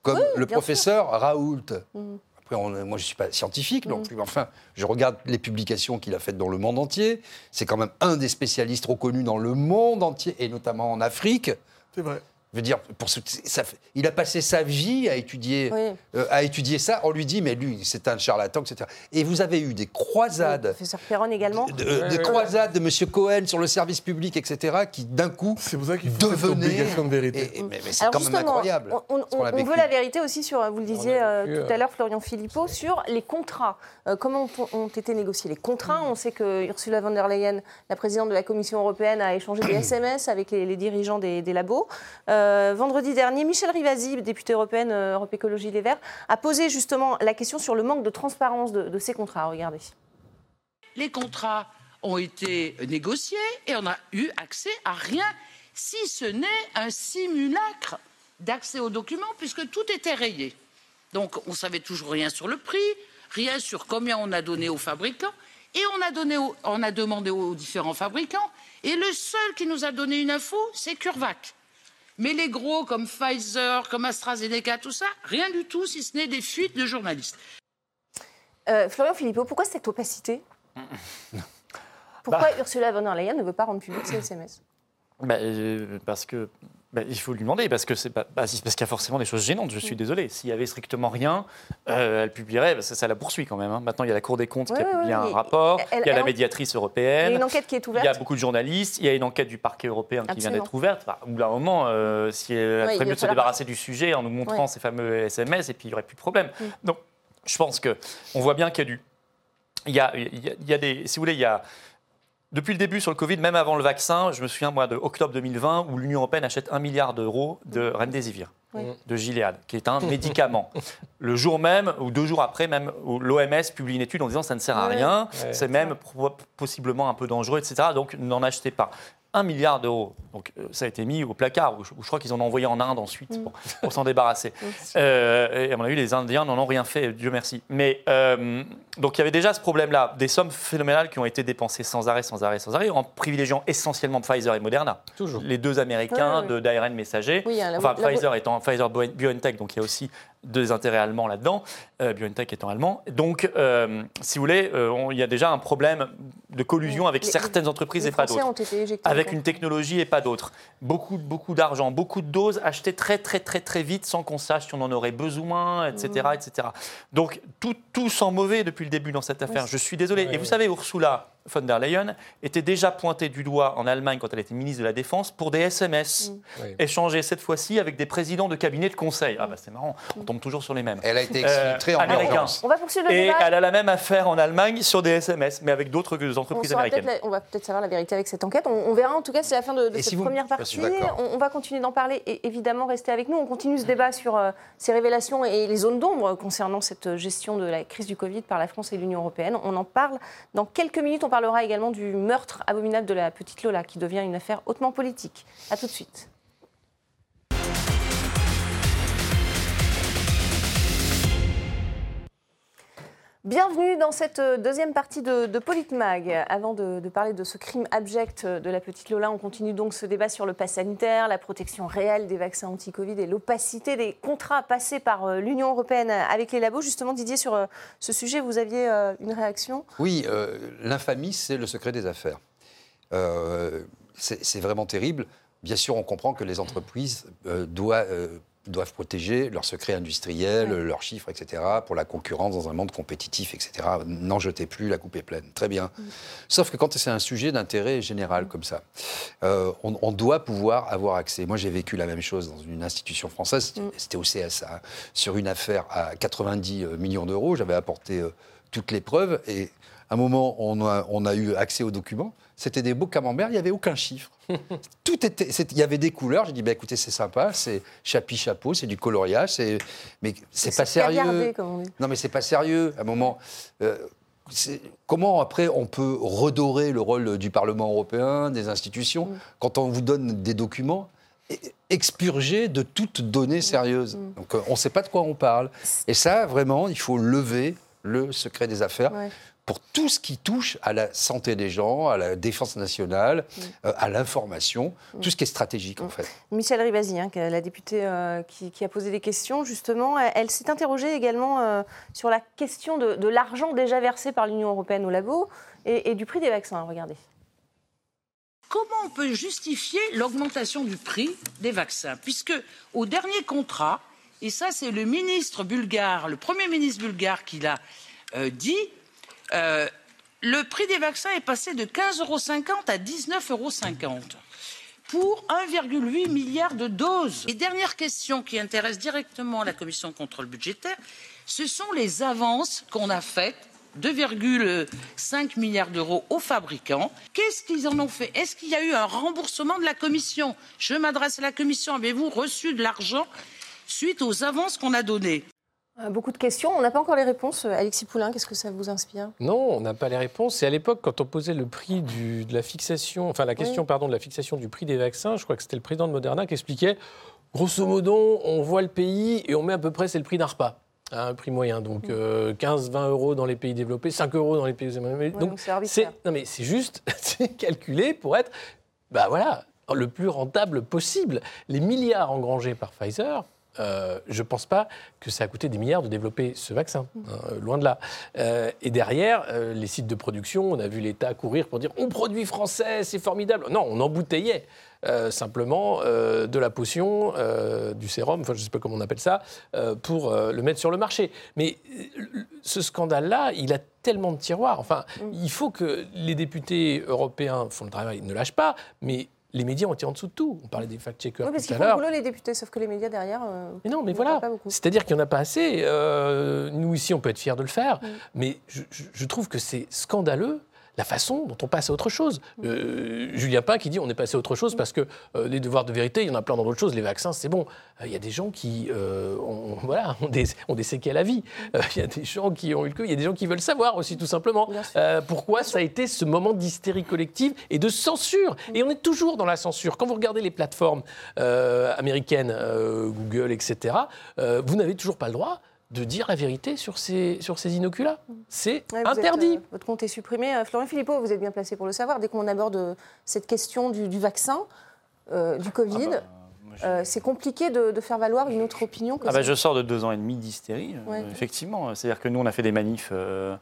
comme le professeur Raoult, Mhm. Après, on- moi, je ne suis pas scientifique non plus, mais enfin, je regarde les publications qu'il a faites dans le monde entier. C'est quand même un des spécialistes reconnus dans le monde entier, et notamment en Afrique. C'est vrai. Je veux dire, pour ce- ça il a passé sa vie à étudier, Oui. euh, à étudier ça. On lui dit, mais lui, c'est un charlatan, etc. Et vous avez eu des croisades, Professeur Perron également. de, de croisades de M. Cohen sur le service public, etc., qui d'un coup C'est pour ça qu'il faut devenaient. obligation de vérité. Et- et- mais mais c'est Alors quand même incroyable. on, veut la vérité aussi sur, vous le disiez euh, tout à l'heure, Florian Philippot, sur les contrats. Euh, comment ont, ont été négociés les contrats? On sait que Ursula von der Leyen, la présidente de la Commission européenne, a échangé des (clears throat) SMS avec les, les dirigeants des, des labos. Euh, vendredi dernier, Michel Rivasi, députée européenne euh, Europe Écologie Les Verts, a posé justement la question sur le manque de transparence de, de ces contrats. Regardez. les contrats ont été négociés et on n'a eu accès à rien, si ce n'est un simulacre d'accès aux documents, puisque tout était rayé. Donc on savait toujours rien sur le prix, rien sur combien on a donné aux fabricants, et on a, donné au- on a demandé aux différents fabricants, et le seul qui nous a donné une info, c'est CureVac. Mais les gros comme Pfizer, comme AstraZeneca, tout ça, rien du tout, si ce n'est des fuites de journalistes. Euh, Florian Philippot, pourquoi cette opacité? (laughs) Pourquoi Ursula von der Leyen ne veut pas rendre public ces SMS Bah, euh, parce que bah, il faut lui demander parce que c'est pas bah, parce qu'il y a forcément des choses gênantes. Je suis désolé. S'il y avait strictement rien, euh, elle publierait. Bah, ça, ça la poursuit quand même. hein. Maintenant, il y a la Cour des comptes qui Ouais, a ouais, publié ouais, un et- rapport. elle- il y a la médiatrice Il y a européenne. une enquête qui est Il y a beaucoup de journalistes. Il y a une enquête du parquet européen qui vient d'être ouverte. Au bout d'un moment, euh, si elle Ouais, mieux de se débarrasser du sujet en nous montrant ces fameux SMS et puis il n'y aurait plus de problème. Mm. Donc, je pense que on voit bien qu'il y a du. Il y a, il y a- il y a des. Si vous voulez, il y a. Depuis le début sur le Covid, même avant le vaccin, je me souviens moi de octobre 2020 où l'Union européenne achète un milliard d'euros de remdesivir, Oui. de Gilead, qui est un médicament. (laughs) Le jour même ou deux jours après, même où l'OMS publie une étude en disant ça ne sert à rien, c'est même possiblement un peu dangereux, etc. Donc n'en achetez pas. Un milliard d'euros. Donc euh, ça a été mis au placard, où je, où je crois qu'ils en ont envoyé en Inde ensuite pour, pour s'en débarrasser. (laughs) Euh, et à mon avis, les Indiens n'en ont rien fait, Dieu merci. Mais euh, donc il y avait déjà ce problème-là, des sommes phénoménales qui ont été dépensées sans arrêt, sans arrêt, sans arrêt, en privilégiant essentiellement Pfizer et Moderna. Toujours. Les deux Américains ouais. de- d'ARN messager. Oui, enfin, Pfizer étant Pfizer Bio- BioNTech, donc il y a aussi deux intérêts allemands là-dedans, euh, BioNTech étant allemand. Donc, euh, si vous voulez, euh, il y a déjà un problème de collusion avec Les- certaines entreprises Les et pas d'autres avec une technologie et pas d'autres. Beaucoup, beaucoup d'argent, beaucoup de doses achetées très, très, très, très vite sans qu'on sache si on en aurait besoin, etc. Mmh. etc. Donc, tout, tout sent mauvais depuis le début dans cette affaire. Oui. Je suis désolé. Ouais, et vous savez, Ursula von der Leyen était déjà pointée du doigt en Allemagne quand elle était ministre de la Défense pour des SMS Oui. échangés cette fois-ci avec des présidents de cabinets de conseil. Ah bah c'est marrant, on tombe toujours sur les mêmes. Elle a été Euh, exfiltrée en américain. On va poursuivre le Et débat. elle a la même affaire en Allemagne sur des SMS, mais avec d'autres On, entreprises américaines. la- on va peut-être savoir la vérité avec cette enquête. On, on verra en tout cas, c'est la fin de, de Et cette si vous- première partie. On, on va continuer d'en parler et évidemment rester avec nous. On continue ce débat sur euh, ces révélations et les zones d'ombre concernant cette gestion de la crise du Covid par la France et l'Union européenne. On en parle dans quelques minutes. On parlera également du meurtre abominable de la petite Lola qui devient une affaire hautement politique. A tout de suite. Bienvenue dans cette euh, deuxième partie de, Politmag. Avant de, parler de ce crime abject de la petite Lola, on continue donc ce débat sur le pass sanitaire, la protection réelle des vaccins anti-Covid et l'opacité des contrats passés par euh, l'Union européenne avec les labos. Justement, Didier, sur euh, ce sujet, vous aviez euh, une réaction? Oui, euh, l'infamie, c'est le secret des affaires. Euh, c'est vraiment terrible. Bien sûr, on comprend que les entreprises euh, doivent, euh, doivent protéger leurs secrets industriels, leurs chiffres, etc., pour la concurrence dans un monde compétitif, etc. N'en jetez plus, la coupe est pleine. Très bien. Sauf que quand c'est un sujet d'intérêt général comme ça, euh, on, on doit pouvoir avoir accès. Moi, j'ai vécu la même chose dans une institution française, c'était au CSA, sur une affaire à 90 millions d'euros. J'avais apporté euh, toutes les preuves et un moment, on a, on a eu accès aux documents. C'était des beaux camemberts, il n'y avait aucun chiffre. (laughs) Tout était, il y avait des couleurs. J'ai dit, bah, écoutez, c'est sympa, c'est chapi chapeau, c'est du coloriage, c'est, mais c'est pas sérieux. comme on dit. Non, mais c'est pas sérieux. À un moment, euh, comment après on peut redorer le rôle du Parlement européen, des institutions, quand on vous donne des documents e- expurgés de toute donnée sérieuse. Donc euh, on ne sait pas de quoi on parle. Et ça, vraiment, il faut lever le secret des affaires. Ouais. Pour tout ce qui touche à la santé des gens, à la défense nationale, euh, à l'information, tout ce qui est stratégique en fait. Michel Rivasi, hein, la députée euh, qui, qui a posé des questions, justement, elle, elle s'est interrogée également euh, sur la question de, de l'argent déjà versé par l'Union européenne au labo et, et du prix des vaccins. Regardez. Comment on peut justifier l'augmentation du prix des vaccins? Puisque au dernier contrat, et ça c'est le ministre bulgare, le premier ministre bulgare qui l'a euh, dit, euh, le prix des vaccins est passé de 15,50 euros à 19,50 euros pour 1,8 milliard de doses. Et dernière question qui intéresse directement la commission de contrôle budgétaire, ce sont les avances qu'on a faites 2,5 milliards d'euros aux fabricants. Qu'est-ce qu'ils en ont fait? Est-ce qu'il y a eu un remboursement de la Commission? Je m'adresse à la Commission. Avez-vous reçu de l'argent suite aux avances qu'on a données? Beaucoup de questions. On n'a pas encore les réponses. Alexis Poulain, qu'est-ce que ça vous inspire? Non, on n'a pas les réponses. Et à l'époque, quand on posait le prix du- de la fixation, enfin la question, Oui. pardon, de la fixation du prix des vaccins, je crois que c'était le président de Moderna qui expliquait, grosso modo, on voit le pays et on met à peu près, c'est le prix d'un repas. hein, Un prix moyen, donc euh, 15-20 euros dans les pays développés, 5 euros dans les pays développés. Ouais, donc c'est arbitraire. non mais c'est juste, (laughs) c'est calculé pour être, bah voilà, le plus rentable possible. Les milliards engrangés par Pfizer, euh, je ne pense pas que ça a coûté des milliards de développer ce vaccin, hein, loin de là. Euh, et derrière, euh, les sites de production, on a vu l'État courir pour dire on produit français, c'est formidable. Non, on embouteillait simplement de la potion, du sérum, enfin je ne sais pas comment on appelle ça, pour le mettre sur le marché. Mais ce scandale-là, il a tellement de tiroirs. Enfin, il faut que les députés européens font le travail, ne lâchent pas, mais les médias ont été en dessous de tout. On parlait des fact-checkers Oui, parce tout qu'ils à l'heure. boulot, les députés, sauf que les médias derrière. euh, Mais non, mais voilà. C'est-à-dire qu'il n'y en a pas assez. Euh, nous, ici, on peut être fiers de le faire. Mm. Mais je trouve que c'est scandaleux la façon dont on passe à autre chose. Euh, Julien Pain qui dit on est passé à autre chose parce que euh, les devoirs de vérité, il y en a plein dans d'autres choses. Les vaccins, c'est bon. Euh, Il y a des gens qui ont, voilà, (laughs) ont, des, ont des séquelles à vie. Il y a des gens qui ont eu le queue. Il y a des gens qui veulent savoir aussi, tout simplement, pourquoi ça a été ce moment d'hystérie collective et de censure. Et on est toujours dans la censure. Quand vous regardez les plateformes américaines, Google, etc., vous n'avez toujours pas le droit de dire la vérité sur ces, sur ces inoculats. C'est Ouais, vous êtes, interdit. euh, votre compte est supprimé. Euh, Florian Philippot, vous êtes bien placé pour le savoir. Dès qu'on aborde euh, cette question du, du vaccin, euh, du Covid, bah, euh, c'est compliqué de, de faire valoir une autre opinion que Ah bah, je sors de deux ans et demi d'hystérie, euh, Ouais. effectivement. C'est-à-dire que nous, on a fait des manifs euh,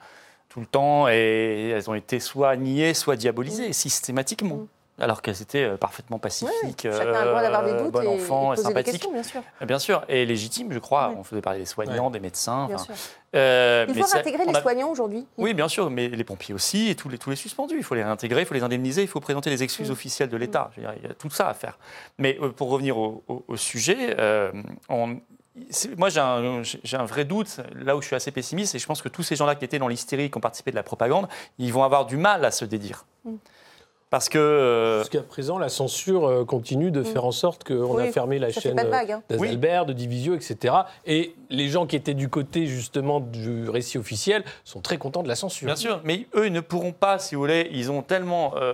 tout le temps et elles ont été soit niées, soit diabolisées Mm. systématiquement. Alors qu'elles étaient euh, parfairement pacifiques, Chacun a le droit d'avoir des euh, doutes bon et, enfant, et poser des sympathiques. questions, bien sûr. Bien sûr, et légitimes, je crois. On faisait parler des soignants, des médecins. Bien sûr. euh, Il mais faut c'est- intégrer on les a- soignants aujourd'hui. oui, bien sûr, mais les pompiers aussi et tous les, tous les suspendus. Il faut les réintégrer, il faut les indemniser, il faut présenter les excuses Mm. officielles de l'État. Je veux dire, Il y a tout ça à faire. Mais euh, pour revenir au, au- au sujet, euh, on- moi j'ai un, j'ai un vrai doute, là où je suis assez pessimiste, et je pense que tous ces gens-là qui étaient dans l'hystérie, qui ont participé de la propagande, ils vont avoir du mal à se dédire. Mm. Parce que... euh, Jusqu'à présent, la censure euh, continue de faire en sorte qu'on Oui, a fermé la chaîne vague, hein. euh, d'Azalbert, de Divisio, etc. Et les gens qui étaient du côté justement du récit officiel sont très contents de la censure. Bien sûr, mais eux, ils ne pourront pas, si vous voulez, ils ont tellement euh,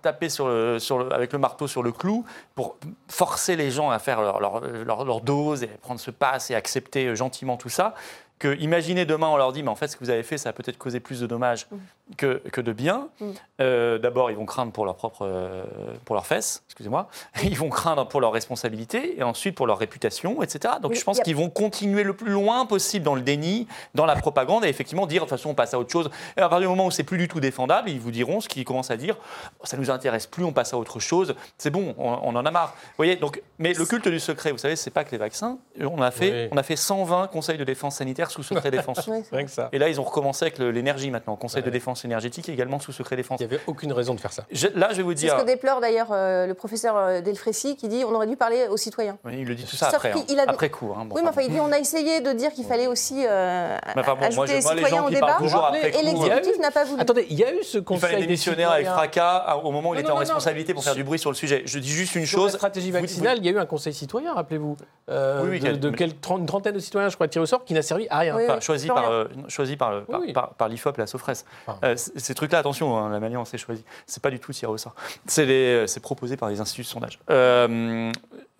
tapé sur le, sur le- avec le marteau sur le clou pour forcer les gens à faire leur, leur, leur- leur dose et prendre ce pass et accepter euh, gentiment tout ça. Que imaginez demain, on leur dit, mais en fait, ce que vous avez fait, ça a peut-être causé plus de dommages que, que de bien. Mm. Euh, D'abord, ils vont craindre pour leur propre, euh, pour leurs fesses, excusez-moi. (laughs) Ils vont craindre pour leur responsabilité et ensuite pour leur réputation, etc. Donc, je pense a- qu'ils vont continuer le plus loin possible dans le déni, dans la propagande et effectivement dire de toute façon on passe à autre chose. Et à partir du moment où c'est plus du tout défendable, ils vous diront ce qu'ils commencent à dire ça nous intéresse plus, on passe à autre chose. C'est bon, on, on en a marre. Vous voyez donc, mais le culte du secret, vous savez, c'est pas que les vaccins. On a fait, Oui. on a fait 120 conseils de défense sanitaire sous secret (laughs) défense. Ça. Et là, ils ont recommencé avec l'énergie maintenant, conseil de Ouais. Énergétique également sous secret défense. Il n'y avait aucune raison de faire ça. Je- là, je vais vous C'est dire. ce que déplore d'ailleurs euh, le professeur euh, Delfrécy qui dit on aurait dû parler aux citoyens. Oui, il le dit tout ça Sauf après, hein. qu'il a- après coup. hein. Bon, oui, mais enfin, il dit on a essayé de dire qu'il fallait aussi euh, Mais enfin, bon, moi, ajouter les moi, les citoyens gens au qui débat. toujours après et coup, l'exécutif n'a pas voulu. Attendez, il y a eu ce Il conseil fallait des démissionner avec citoyens. fracas à- au moment où il était non, en non, responsabilité pour faire du bruit sur le sujet. Je dis juste une Sur la chose. stratégie vaccinale, il y a eu un conseil citoyen, rappelez-vous, euh, de, une trentaine de citoyens, je crois, tirés au sort, qui n'a servi à rien. Choisi, par, l'IFOP la Sofres. Euh, ces trucs-là, attention, hein, la manière dont c'est choisi, c'est pas du tout tiré au sort. C'est proposé par les instituts de sondage. Euh,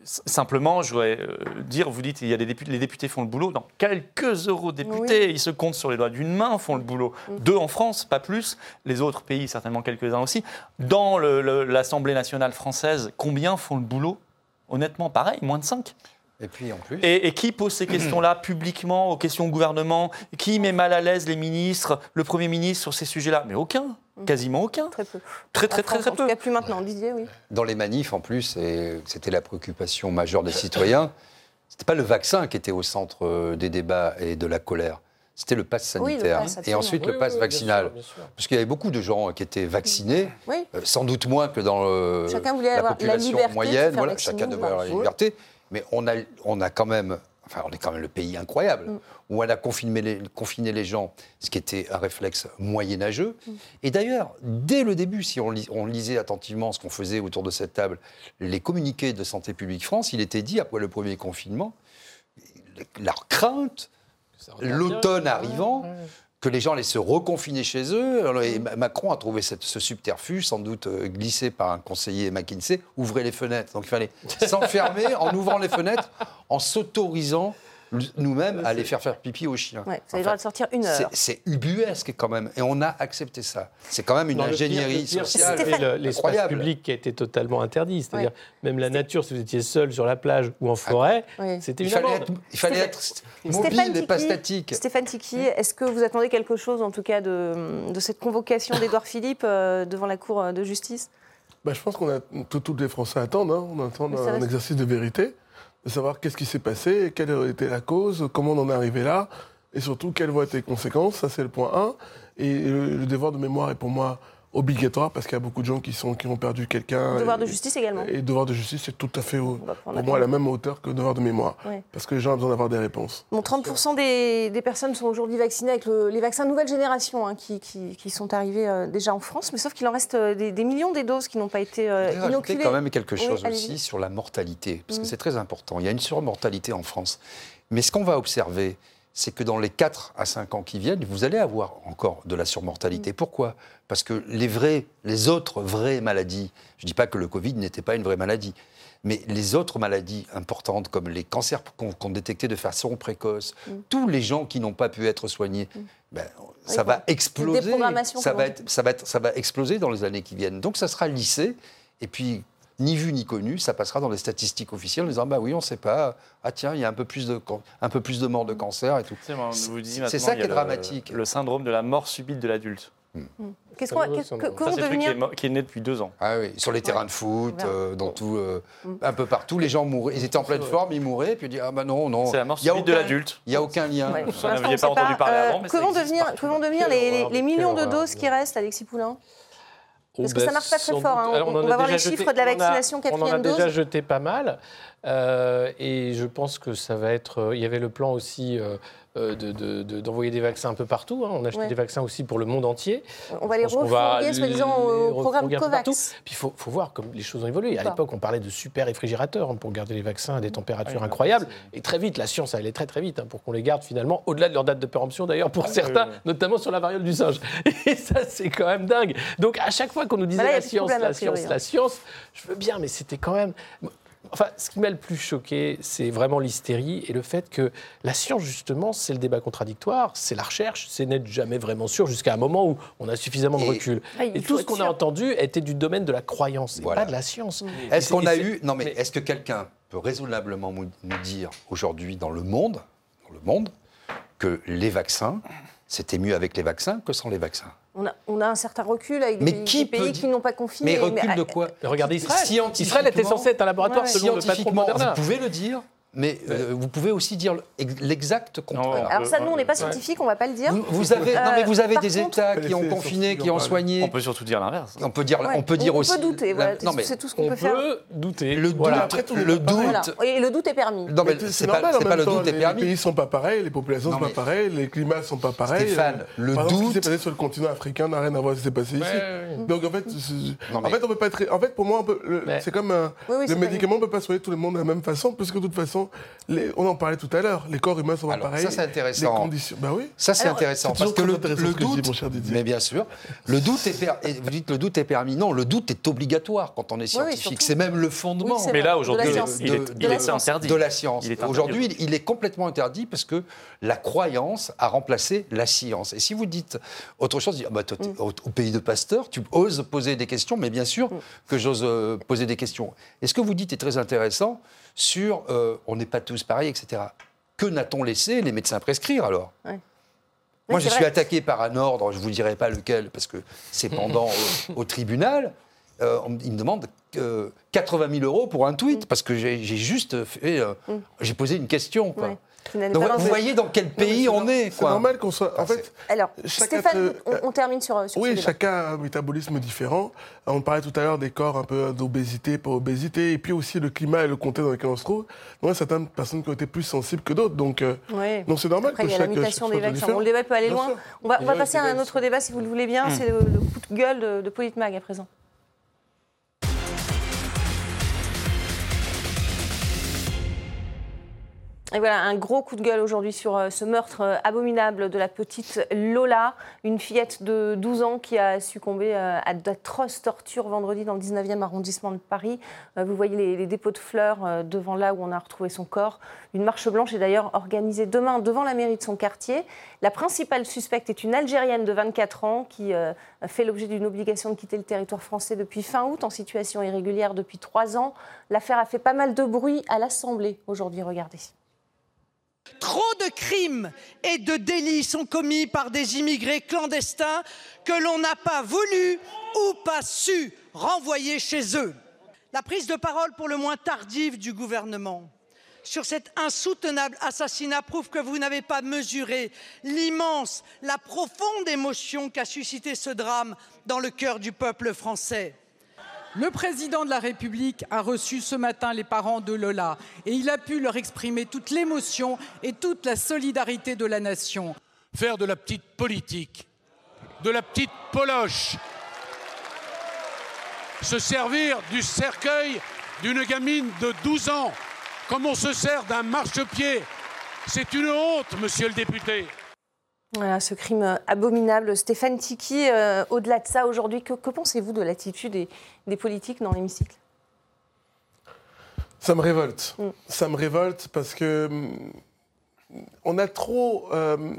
simplement, je voudrais euh, dire, vous dites, il y a des députés, les députés font le boulot. Dans quelques eurodéputés, ils se comptent sur les doigts d'une main, font le boulot. Mm. Deux en France, pas plus. Les autres pays, certainement quelques-uns aussi. Dans l'Assemblée nationale française, combien font le boulot? Honnêtement, pareil, moins de 5. Et puis en plus, Et, et qui pose ces (clears throat) questions-là publiquement aux questions au gouvernement? Qui met mal à l'aise les ministres, le Premier ministre sur ces sujets-là? Mais aucun, quasiment aucun. Très peu. Très très très très En tout peu. cas, plus maintenant, Didier, oui. dans les manifs, en plus, et c'était la préoccupation majeure des citoyens, c'était pas le vaccin qui était au centre euh, des débats et de la colère. C'était le pass Oui, le sanitaire pass, et ensuite Oui, le pass oui, oui, bien vaccinal. sûr, bien sûr. Parce qu'il y avait beaucoup de gens qui étaient vaccinés, Oui. euh, sans doute moins que dans le- Chacun voulait la avoir la population liberté de se moyenne. faire Voilà, vacciner chacun devait avoir la Oui. liberté. Mais on a, on a quand même, enfin, on est quand même le pays incroyable, Mm. où on a confiné les, confiné les gens, ce qui était un réflexe moyenâgeux. Mm. Et d'ailleurs, dès le début, si on, lis- on lisait attentivement ce qu'on faisait autour de cette table, les communiqués de Santé publique France, il était dit, après le premier confinement, leur crainte, l'automne Ouais, arrivant, ouais. Que les gens allaient se reconfiner chez eux. Et Ma- Macron a trouvé ce subterfuge, sans doute euh, glissé par un conseiller McKinsey, ouvrez les fenêtres. Donc il fallait s'enfermer en ouvrant les fenêtres, en s'autorisant nous-mêmes aller faire faire pipi aux chiens. Ouais, vous avez le droit de sortir une C'est- heure. C'est ubuesque quand même, et on a accepté ça. C'est quand même une ingénierie le pire, sociale l'espace incroyable. public qui a été totalement interdit. C'est-à-dire, Ouais. même la nature, si vous étiez seul sur la plage ou en forêt, Oui. c'était Il une fallait amende. être, il fallait être mobile et pas statique. Stéphane Tiki, est-ce que vous attendez quelque chose, en tout cas, de, de cette convocation d'Édouard (laughs) Philippe euh, devant la Cour de justice? Bah, je pense qu'on a tout, tous les Français attendent. hein. On attend ça un exercice de vérité, de savoir qu'est-ce qui s'est passé, quelle été la cause, comment on en est arrivé là, et surtout quelles vont être les conséquences. Ça, c'est le point 1. Et le devoir de mémoire est pour moi obligatoire parce qu'il y a beaucoup de gens qui, sont, qui ont perdu quelqu'un. Devoir Et- de justice également. Et devoir de justice, c'est tout à fait, au- pour moi, à la même hauteur que devoir de mémoire. Ouais. Parce que les gens ont besoin d'avoir des réponses. Bon, 30% des, des personnes sont aujourd'hui vaccinées avec le- les vaccins nouvelle génération hein, qui, qui- qui sont arrivés euh, déjà en France, mais sauf qu'il en reste euh, des, des millions des doses qui n'ont pas été euh, Je inoculées. quand même quelque chose aussi sur la mortalité, parce que Mhm. c'est très important. Il y a une surmortalité en France. Mais ce qu'on va observer, c'est que dans les 4 à 5 ans qui viennent, vous allez avoir encore de la Mm. surmortalité. Pourquoi? Parce que les vrais, les autres vraies maladies, je ne dis pas que le Covid n'était pas une vraie maladie, mais les autres maladies importantes, comme les cancers qu'on détectait de façon précoce, Mm. tous les gens qui n'ont pas pu être soignés, ben, ça Oui, va exploser. Ça va, on être, ça, va être, ça va exploser dans les années qui viennent. Donc ça sera lissé. Et puis, ni vu ni connu, ça passera dans les statistiques officielles en disant bah oui, on ne sait pas. Ah tiens, il y a un peu plus de, can- un peu plus de morts de cancer et tout. C'est ça qui est dramatique. Le syndrome de la mort subite de l'adulte. Qu'est-ce qu'on- qu'est-ce- que- Ça, comment c'est qui devenir est, mo- qui est né depuis deux ans. Ah oui, sur les terrains de foot, euh, dans tout, euh, un peu partout, les gens mouraient. Ils étaient en pleine forme, ils mouraient, puis ils disent ah bah non, non. C'est la mort Il y a subite de l'adulte. Il n'y a aucun lien. Ouais, aviez on pas entendu parler Euh, avant, mais ça que vont devenir, que vont les, les- millions de doses qui restent, Alexis Poulain? Parce que ça marche pas très fort, hein. Alors, On- va voir les jeté- chiffres de la on a- vaccination, On en a quatrième déjà dose. jeté pas mal. euh, et je pense que ça va être. euh, Il y avait le plan aussi euh, de- de- de- d'envoyer des vaccins un peu partout. hein. On a acheté Ouais. des vaccins aussi pour le monde entier. On va les refourguer, soi-disant, au programme. COVAX. Puis il faut, faut voir comme les choses ont évolué. À l'époque, on parlait de super réfrigérateurs hein, pour garder les vaccins à des températures Ah incroyables. Et très vite, la science a allé très très vite hein, pour qu'on les garde finalement au-delà de leur date de péremption d'ailleurs pour certains, oui, oui. notamment sur la variole du singe. (laughs) Et ça, c'est quand même dingue. Donc à chaque fois qu'on nous disait Bah là, la science, la priori, science, hein. la science, je veux bien, mais c'était quand même. Enfin, ce qui m'a le plus choqué, c'est vraiment l'hystérie et le fait que la science, justement, c'est le débat contradictoire, c'est la recherche, c'est n'être jamais vraiment sûr jusqu'à un moment où on a suffisamment de recul. Ah, et tout ce qu'on a entendu était du domaine de la croyance, et pas de la science. Est-ce Et qu'on a eu non mais, mais- est-ce que quelqu'un peut raisonnablement nous nous dire aujourd'hui dans le monde, dans le monde, que les vaccins, c'était mieux avec les vaccins que sans les vaccins On a, on a un certain recul avec Mais des, qui des pays qui n'ont pas confiné. Mais recul de ah, quoi? Mais regardez Israël. Israël était censé être un laboratoire Ouais, selon le patron de Scientifiquement, Moderna. vous pouvez le dire, mais euh, vous pouvez aussi dire l'exact contraire. Non, Alors ça, nous, on n'est pas Ouais. scientifique, on va pas le dire. Vous, vous avez, non, mais vous avez des contre- États qui ont confiné, qui ont soigné. On peut surtout dire l'inverse. On peut dire, Ouais, on peut dire on aussi. peut douter, voilà, non, mais c'est tout ce qu'on On peut faire. peut douter. le doute, Voilà. Après, tout n'est le doute. Voilà. Et le doute est permis. Non, mais Mais c'est pas, normal, le temps, doute est les, permis. les pays sont pas pareils, les populations Non, sont pas pareilles, les climats sont pas pareils. Stéphane, le exemple, ce qui s'est doute- passé sur le continent africain n'a rien à voir avec ce qui s'est passé ici. Donc en fait, en on peut pas être. En fait, pour moi, on c'est comme le médicament, on peut pas soigner tout le monde de la même façon, parce que de toute façon, les- on en parlait tout à l'heure, les corps humains sont Alors, pareils. ça, c'est intéressant. Les conditions, bah oui. Ça, c'est intéressant. Parce que le, très intéressant le ce que je dis, doute, mon cher Didier. mais bien sûr, le doute est per- vous dites le doute est permis. Non, le doute est obligatoire quand on est scientifique. c'est même le fondement Oui, Mais là, De aujourd'hui, la il est- science. il est, De- il de- est interdit. de la science. Aujourd'hui, il- est complètement interdit parce que la croyance a remplacé la science. Et si vous dites autre chose, ah bah, toi, t'es au, au pays de Pasteur, tu oses poser des questions, mais bien sûr que j'ose euh, poser des questions. Et ce que vous dites est très intéressant sur euh, on n'est pas tous pareils, etc. Que n'a-t-on laissé les médecins prescrire alors? Ouais. Moi, Oui, je suis vrai. attaqué par un ordre, je ne vous dirai pas lequel, parce que c'est pendant (laughs) au, au tribunal. Euh, on me- il me demande euh, 80 000 euros pour un tweet, parce que j'ai juste fait. euh, J'ai posé une question. Quoi. Mm. Ouais. Donc, pas vous le- voyez dans quel pays on est. C'est normal qu'on soit. En Enfin, fait, Alors, Stéphane, on, on termine sur, sur ce Oui, débat. chacun a un métabolisme différent. On parlait tout à l'heure des corps un peu d'obésité, pas obésité, et puis aussi le climat et le contexte dans lequel on se trouve. Donc, il y a certaines personnes qui ont été plus sensibles que d'autres. Donc, euh, Ouais. donc c'est normal Après, que il y a la mutation des vaccins. Bon, le débat peut aller Bien loin. sûr. On va, on va Ouais, passer à c'est un autre débat, si vous le voulez bien. C'est le, le coup de gueule de, de Politmag à présent. Et voilà, un gros coup de gueule aujourd'hui sur euh, ce meurtre euh, abominable de la petite Lola, une fillette de 12 ans qui a succombé euh, à d'atroces tortures vendredi dans le 19e arrondissement de Paris. Vous voyez les, les dépôts de fleurs devant là où on a retrouvé son corps. Une marche blanche est d'ailleurs organisée demain devant la mairie de son quartier. La principale suspecte est une Algérienne de 24 ans qui fait l'objet d'une obligation de quitter le territoire français depuis fin août en situation irrégulière depuis trois ans. L'affaire a fait pas mal de bruit à l'Assemblée aujourd'hui. Regardez. Trop de crimes et de délits sont commis par des immigrés clandestins que l'on n'a pas voulu ou pas su renvoyer chez eux. La prise de parole pour le moins tardive du gouvernement sur cet insoutenable assassinat prouve que vous n'avez pas mesuré l'immense, la profonde émotion qu'a suscité ce drame dans le cœur du peuple français. Le président de la République a reçu ce matin les parents de Lola et il a pu leur exprimer toute l'émotion et toute la solidarité de la nation. Faire de la petite politique, de la petite poloche, se servir du cercueil d'une gamine de 12 ans, comme on se sert d'un marchepied, c'est une honte, monsieur le député. Voilà, ce crime abominable. Stéphane Tiki, euh, au-delà de ça, aujourd'hui, que, pensez-vous de l'attitude des, politiques dans l'hémicycle? Ça me révolte. Mm. Ça me révolte parce que mm, on a trop euh,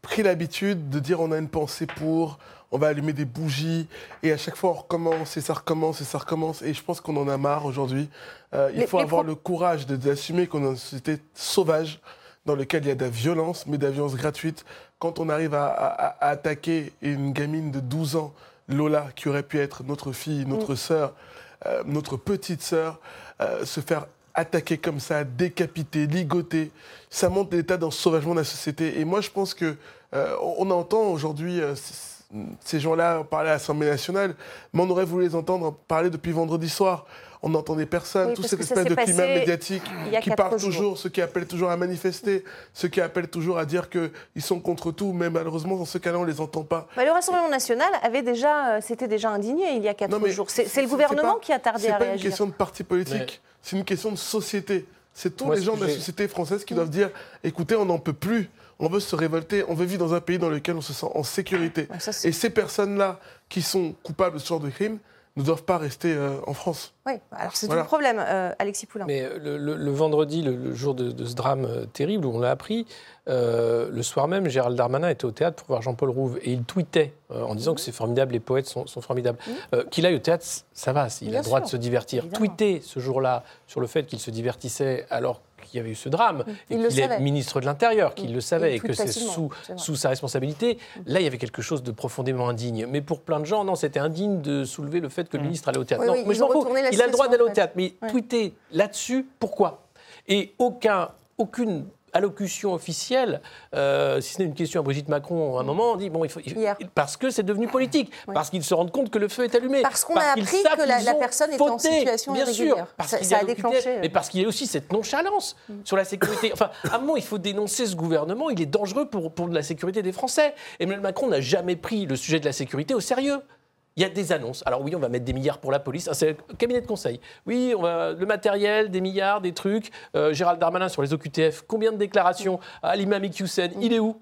pris l'habitude de dire on a une pensée pour, on va allumer des bougies, et à chaque fois on recommence, et ça recommence, et ça recommence. Et je pense qu'on en a marre aujourd'hui. Euh, il faut avoir le courage d'assumer qu'on est une société sauvage dans lequel il y a de la violence, mais de la violence gratuite. Quand on arrive à, attaquer une gamine de 12 ans, Lola, qui aurait pu être notre fille, notre mm. sœur, euh, notre petite sœur, euh, se faire attaquer comme ça, décapiter, ligoter, ça montre l'état d'un sauvagement de la société. Et moi, je pense que euh, on entend aujourd'hui ces gens-là parler à l'Assemblée nationale, mais on aurait voulu les entendre parler depuis vendredi soir on n'entendait personne, tout cette espèce de climat médiatique qui parle toujours, ceux qui appellent toujours à manifester, ceux qui appellent toujours à dire qu'ils sont contre tout, mais malheureusement, dans ce cas-là, on ne les entend pas. Bah, le Rassemblement national avait déjà, euh, s'était déjà indigné il y a quatre jours. C'est le gouvernement qui a tardé à réagir. Ce n'est pas une question de parti politique, c'est une question de société. C'est tous les gens de la société française qui doivent dire écoutez, on n'en peut plus, on veut se révolter, on veut vivre dans un pays dans lequel on se sent en sécurité. Et ces personnes-là qui sont coupables de ce genre de crime, ne doivent pas rester euh, en France. Oui, alors c'est tout le problème, euh, Alexis Poulain. Mais le, vendredi, le, jour de, ce drame euh, terrible où on l'a appris, le soir même, Gérald Darmanin était au théâtre pour voir Jean-Paul Rouve et il tweetait en disant que c'est formidable, les poètes sont, formidables. qu'il aille au théâtre, ça va, il a le droit de se divertir. Tweeter ce jour-là sur le fait qu'il se divertissait alors qu'il y avait eu ce drame, et qu'il est ministre de l'Intérieur, qu'il le savait, et, que c'est sous, sous, sa responsabilité, là, il y avait quelque chose de profondément indigne. Mais pour plein de gens, non, c'était indigne de soulever le fait que le ministre allait au théâtre. non, mais je il a le droit d'aller au théâtre, mais tweeter là-dessus, pourquoi? Et aucun, aucune allocution officielle, euh, si ce n'est une question à Brigitte Macron, à un moment, on dit bon, il faut, parce que c'est devenu politique, parce qu'ils se rendent compte que le feu est allumé. Parce qu'on a appris que la, personne était en situation bien irrégulière. Sûr, parce ça, a, déclenché. Mais parce qu'il y a aussi cette nonchalance mm. sur la sécurité. Enfin, à un moment, il faut dénoncer ce gouvernement, il est dangereux pour, pour la sécurité des Français. Emmanuel Macron n'a jamais pris le sujet de la sécurité au sérieux. Il y a des annonces. Alors oui, on va mettre des milliards pour la police. Ah, c'est le cabinet de conseil. Oui, on va, le matériel, des milliards, des trucs. Euh, Gérald Darmanin sur les OQTF, combien de déclarations à l'imam Iqiyoussen Il est où?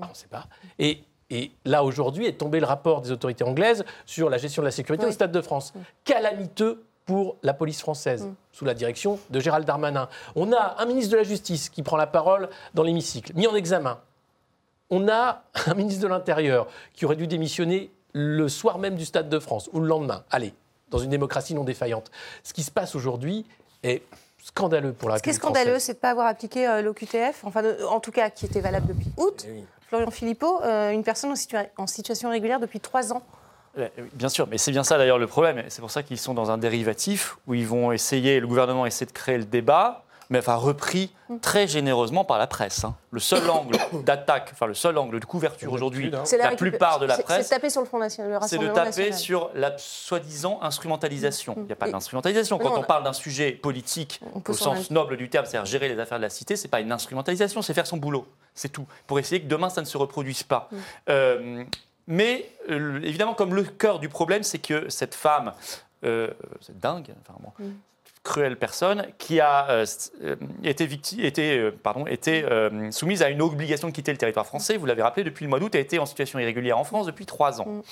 Ah, On ne sait pas. Et, là, aujourd'hui, est tombé le rapport des autorités anglaises sur la gestion de la sécurité au Stade de France. Calamiteux pour la police française, mm. sous la direction de Gérald Darmanin. On a un ministre de la Justice qui prend la parole dans l'hémicycle, mis en examen. On a un ministre de l'Intérieur qui aurait dû démissionner le soir même du Stade de France ou le lendemain. Allez, dans une démocratie non défaillante. Ce qui se passe aujourd'hui est scandaleux pour la Ce qui est scandaleux, c'est de ne pas avoir appliqué euh, l'OQTF, enfin, en tout cas, qui était valable depuis août. Eh Florian Philippot, euh, une personne en, situation régulière depuis trois ans. Eh, bien sûr, mais c'est bien ça d'ailleurs le problème. C'est pour ça qu'ils sont dans un dérivatif où ils vont essayer, le gouvernement essaie de créer le débat mais enfin repris très généreusement par la presse. Hein. Le seul (coughs) angle d'attaque, enfin le seul angle de couverture aujourd'hui, la, plupart de la presse, c'est taper sur le Front National, c'est de taper sur la soi-disant instrumentalisation. Mm. Il n'y a pas d'instrumentalisation. Quand on parle d'un sujet politique au sens noble du terme, c'est-à-dire gérer les affaires de la cité, c'est pas une instrumentalisation, c'est faire son boulot, c'est tout, pour essayer que demain ça ne se reproduise pas. Mm. Euh, mais euh, évidemment, comme le cœur du problème, c'est que cette femme, euh, c'est dingue, enfin, bon, mm cruelle personne qui a euh, euh, été, été, euh, été soumise à une obligation de quitter le territoire français. Vous l'avez rappelé, depuis le mois d'août, elle était en situation irrégulière en France depuis trois ans.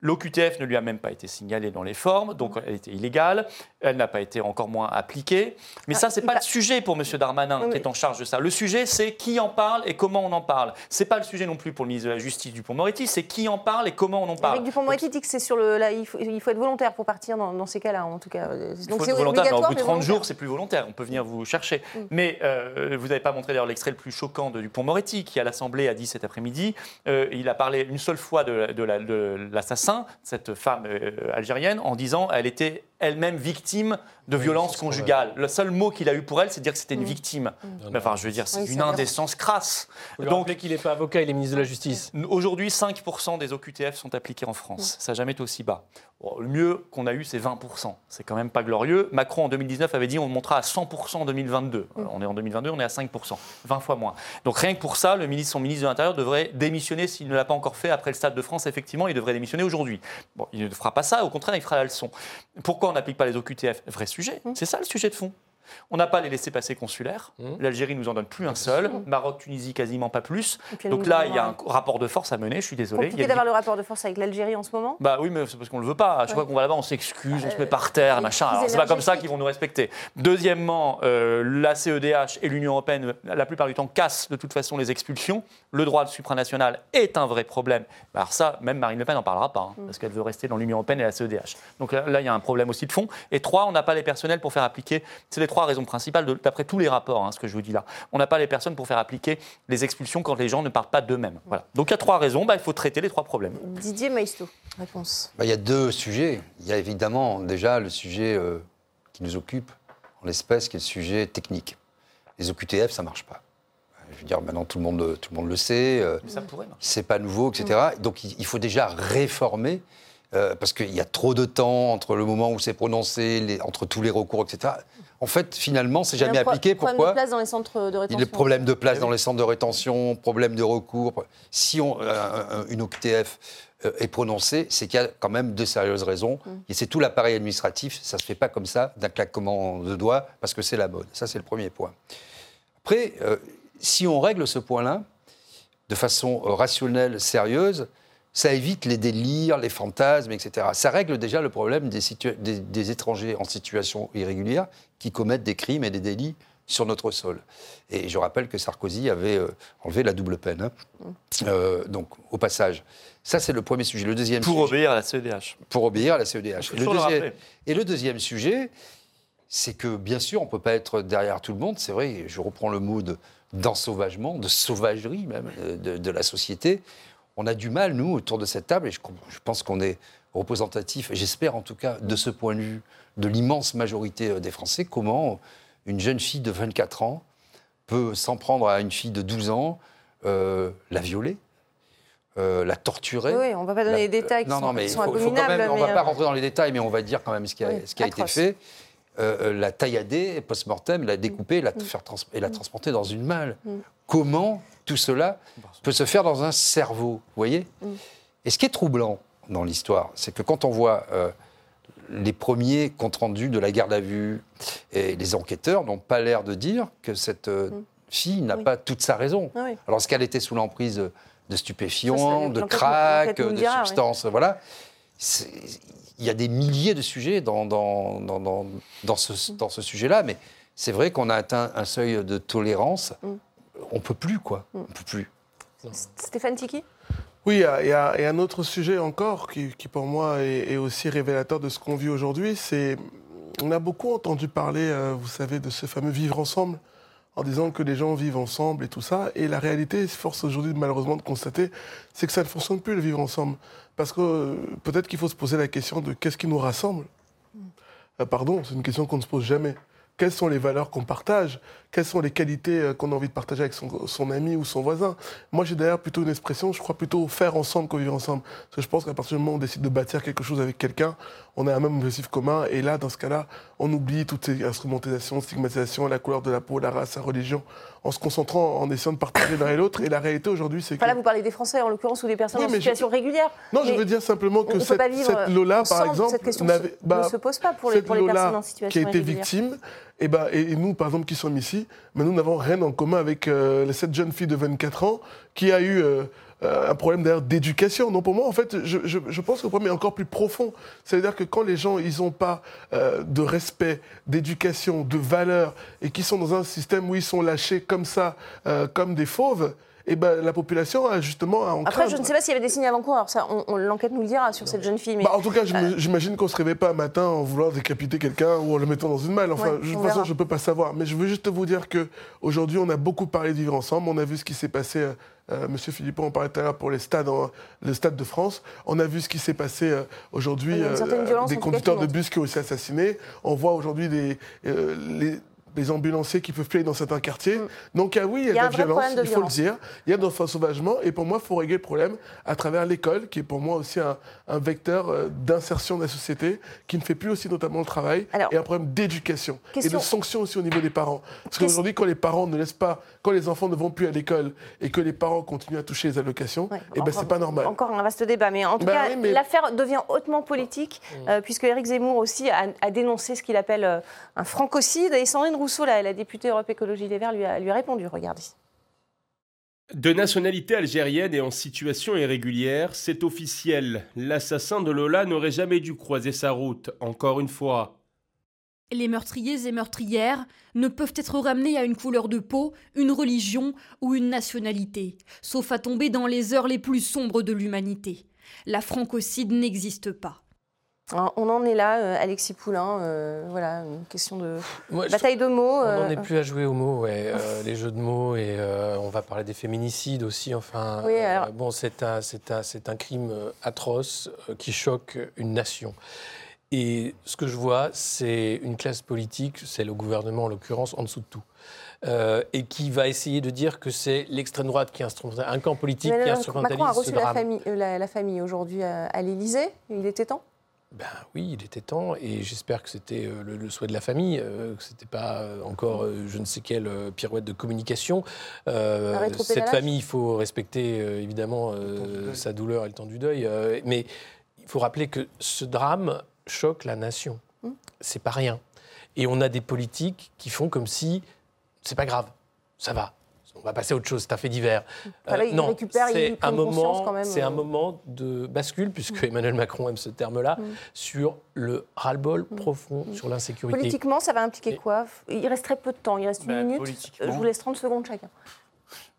L'OQTF ne lui a même pas été signalée dans les formes, donc elle était illégale. Elle n'a pas été encore moins appliquée. Mais ça, c'est pas le sujet pour M. Darmanin qui est en charge de ça. Le sujet, c'est qui en parle et comment on en parle. C'est pas le sujet non plus pour le ministre de la Justice Dupont-Moretti, c'est qui en parle et comment on en parle. Avec Dupont-Moretti dit que c'est sur le. Là, il, faut, il faut être volontaire pour partir dans, dans ces cas-là, en tout cas. Il Donc faut c'est être volontaire, mais au bout de mais 30 volontaire. jours, c'est plus volontaire. On peut venir vous chercher. Mm. Mais euh, vous n'avez pas montré d'ailleurs l'extrait le plus choquant de Dupont-Moretti, qui à l'Assemblée a dit cet après-midi. euh, il a parlé une seule fois de, de la- cette femme euh, algérienne, en disant elle était elle-même victime de violences conjugales. Le seul mot qu'il a eu pour elle, c'est de dire que c'était une victime. Mais enfin, je veux dire, c'est Oui, une vrai. indécence crasse. Faut lui rappeler qu'il n'est pas avocat, il est ministre de la Justice. Aujourd'hui, 5% des OQTF sont appliqués en France. Ça n'a jamais été aussi bas. Bon, le mieux qu'on a eu, c'est 20%. C'est quand même pas glorieux. Macron, en 2019, avait dit on montera à 100% en 2022. Alors, on est en 2022, on est à 5%. 20 fois moins. Donc rien que pour ça, le ministre, son ministre de l'Intérieur devrait démissionner s'il ne l'a pas encore fait après le Stade de France. Effectivement, il devrait démissionner aujourd'hui. Bon, il ne fera pas ça. Au contraire, il fera la leçon. Pourquoi on n'applique pas les OQTF Vrai sujet. C'est ça le sujet de fond. On n'a pas les laissés-passer consulaires. L'Algérie nous en donne plus un seul. Maroc, Tunisie, quasiment pas plus. Donc là, il y a un- rapport de force à mener. Je suis désolé. Il y Compliqué a d'avoir des- le rapport de force avec l'Algérie en ce moment. bah oui, mais c'est parce qu'on le veut pas. À chaque fois qu'on va là-bas, on s'excuse, on se met par terre, machin. c'est pas comme ça qu'ils vont nous respecter. Deuxièmement, euh, la CEDH et l'Union européenne, la plupart du temps, cassent de toute façon les expulsions. Le droit supranational est un vrai problème. Alors ça, même Marine Le Pen n'en parlera pas, hein, parce qu'elle veut rester dans l'Union européenne et la CEDH. Donc là, là, il y a un problème aussi de fond. Et trois, on n'a pas les personnels pour faire appliquer. C'est les trois raisons principales, d'après tous les rapports, hein, ce que je vous dis là. On n'a pas les personnes pour faire appliquer les expulsions quand les gens ne parlent pas d'eux-mêmes. Voilà. Donc il y a trois raisons. Bah, il faut traiter les trois problèmes. Didier Maisto, réponse. Bah, il y a deux sujets. Il y a évidemment déjà le sujet euh, qui nous occupe en l'espèce, qui est le sujet technique. Les OQTF, ça marche pas. Je veux dire, maintenant tout le monde, tout le, monde le sait. euh, Mais ça pourrait marcher. c'est pas nouveau, etc. Donc il il faut déjà réformer. euh, parce qu'il y a trop de temps entre le moment où c'est prononcé, les- entre tous les recours, etc. En fait, finalement, c'est jamais Il appliqué. problème Pourquoi de place dans les centres de il rétention. y a des problèmes de place dans les centres de rétention, problèmes de recours. Si on, euh, un- une OQTF euh, est prononcée, c'est qu'il y a quand même de sérieuses raisons. Et c'est tout l'appareil administratif. Ça ne se fait pas comme ça, d'un claquement de doigts, parce que c'est la mode. Ça, c'est le premier point. Après, euh, si on règle ce point-là de façon euh, rationnelle, sérieuse, ça évite les délires, les fantasmes, etc. Ça règle déjà le problème des, situa- des- des étrangers en situation irrégulière qui commettent des crimes et des délits sur notre sol. Et je rappelle que Sarkozy avait euh, enlevé la double peine. hein. Euh, donc, au passage. Ça, c'est le premier sujet. Le deuxième Pour sujet- obéir à la CEDH. pour obéir à la CEDH. le, deuxième, et le deuxième sujet, c'est que bien sûr, on ne peut pas être derrière tout le monde. C'est vrai, je reprends le mot de- d'ensauvagement, de sauvagerie même euh, de, de la société. On a du mal, nous, autour de cette table, et je, pense qu'on est représentatif, j'espère en tout cas, de ce point de vue, de l'immense majorité euh, des Français, comment une jeune fille de 24 ans peut s'en prendre à une fille de 12 ans, euh, la violer, euh, la torturer. Oui, on ne va pas donner les détails qui non, sont, non, mais sont faut- faut quand abominables. même- on ne va pas rentrer dans les détails, mais on va dire quand même ce qui a, Oui, ce qui a été fait. Euh, la taillader post-mortem, la découper la faire trans- et la transporter dans une malle. Mm. Comment tout cela peut se faire dans un cerveau Vous voyez Mm. Et ce qui est troublant dans l'histoire, c'est que quand on voit euh, les premiers comptes rendus de la garde à vue, et les enquêteurs n'ont pas l'air de dire que cette euh, fille n'a pas toute sa raison. Ah oui. Alors, est-ce qu'elle était sous l'emprise de stupéfiants, de crack, nous de oui. substances Voilà. Il y a des milliers de sujets dans, dans, dans, dans, dans ce, dans ce sujet-là, mais c'est vrai qu'on a atteint un seuil de tolérance. Mm. On peut plus, quoi. On peut plus. Stéphane Tiki? Oui, il y, a- y y un autre sujet encore qui, qui, pour moi, est, est aussi révélateur de ce qu'on vit aujourd'hui. C'est, on a beaucoup entendu parler, euh, vous savez, de ce fameux vivre ensemble, en disant que les gens vivent ensemble et tout ça. Et la réalité, force aujourd'hui malheureusement de constater, c'est que ça ne fonctionne plus le vivre ensemble. Parce que euh, peut-être qu'il faut se poser la question de qu'est-ce qui nous rassemble? Euh, pardon, c'est une question qu'on ne se pose jamais. Quelles sont les valeurs qu'on partage, quelles sont les qualités euh, qu'on a envie de partager avec son, ami ou son voisin. Moi, j'ai d'ailleurs plutôt une expression, je crois plutôt faire ensemble qu'au vivre ensemble. Parce que je pense qu'à partir du moment où on décide de bâtir quelque chose avec quelqu'un, on a un même objectif commun. Et là, dans ce cas-là, on oublie toutes ces instrumentalisations, stigmatisations, la couleur de la peau, la race, la religion, en se concentrant, en essayant de partager l'un et l'autre. Et la réalité aujourd'hui, c'est que... Enfin, là, vous parlez des Français, en l'occurrence, ou des personnes Oui, en je- situation régulière. Non, je veux dire simplement que cette, Lola, par exemple, cette question se- bah, ne se pose pas pour les, pour personnes en situation qui a été irrégulière. victime, et, ben, et, et nous, par exemple, qui sommes ici, mais nous n'avons rien en commun avec euh, cette jeune fille de 24 ans qui a eu euh, un problème d'ailleurs d'éducation. Donc pour moi, en fait, je, pense que le problème est encore plus profond. C'est-à-dire que quand les gens, ils n'ont pas euh, de respect, d'éducation, de valeurs, et qui sont dans un système où ils sont lâchés comme ça, euh, comme des fauves, et ben, la population a justement à en Après, je ne sais pas s'il y avait des signes avant-coureurs. Ça, on- on- l'enquête nous le dira sur cette jeune fille. Mais Bah, en tout cas, euh, j'imagine qu'on se réveille pas un matin en voulant décapiter quelqu'un ou en le mettant dans une malle. Enfin, Ouais, de toute façon, verra. je peux pas savoir. Mais je veux juste vous dire que aujourd'hui, on a beaucoup parlé de vivre ensemble. On a vu ce qui s'est passé. euh, euh, Monsieur Philippon en parlait tout à l'heure pour les stades, en- le stade de France. On a vu ce qui s'est passé euh, aujourd'hui. Violence, des conducteurs de bus qui ont été assassinés. On voit aujourd'hui des, euh, les, les ambulanciers qui peuvent player dans certains quartiers. Donc ah oui, il y a, Mm. Il y a de un la vrai violence, problème de il faut violence. le dire. Il y a de l'ensauvagement. Et pour moi, il faut régler le problème à travers l'école, qui est pour moi aussi un, un vecteur euh, d'insertion de la société, qui ne fait plus aussi notamment le travail, et un problème d'éducation et de sanction aussi au niveau des parents. Parce qu'aujourd'hui, quand les parents ne laissent pas, quand les enfants ne vont plus à l'école et que les parents continuent à toucher les allocations, eh ben, c'est pas normal. Encore un vaste débat, mais en tout Bah cas, oui, mais- l'affaire devient hautement politique, euh, puisque Éric Zemmour aussi a, a dénoncé ce qu'il appelle euh, un francocide. Et Sandrine Rousseau, la, la députée Europe Écologie Les Verts, lui a, lui a répondu. Regardez. De nationalité algérienne et en situation irrégulière, c'est officiel. L'assassin de Lola n'aurait jamais dû croiser sa route, encore une fois. Les meurtriers et meurtrières ne peuvent être ramenés à une couleur de peau, une religion ou une nationalité, sauf à tomber dans les heures les plus sombres de l'humanité. La francocide n'existe pas. On en est là, euh, Alexis Poulain. euh, voilà, une question de bataille de mots. On euh, n'en est plus à jouer aux mots, ouais, euh, (laughs) les jeux de mots, et euh, on va parler des féminicides aussi. Enfin, Oui, alors- bon, c'est un, crime atroce qui choque une nation. Et ce que je vois, c'est une classe politique, c'est le gouvernement en l'occurrence, en dessous de tout. Euh, et qui va essayer de dire que c'est l'extrême droite qui instrumentalise, un camp politique qui instrumentalise Macron a ce reçu la famille, la, la famille aujourd'hui à, à l'Élysée. Il était temps Ben oui, il était temps, et j'espère que c'était euh, le, le souhait de la famille, euh, que c'était pas euh, encore je ne sais quelle pirouette de communication. Euh, cette famille, il faut respecter évidemment euh, sa douleur et le temps du deuil, euh, mais il faut rappeler que ce drame choque la nation. Mm. C'est pas rien. Et on a des politiques qui font comme si c'est pas grave, ça va. On va passer à autre chose, c'est un fait divers. Enfin, là, il non, récupère, il c'est un moment, quand même, c'est euh. un moment de bascule, puisque Emmanuel Macron aime ce terme-là, Mm. sur le ras-le-bol profond sur l'insécurité. Politiquement, ça va impliquer quoi? Il reste très peu de temps. Il reste une Bah, minute. politiquement. Euh, Je vous laisse 30 secondes chacun.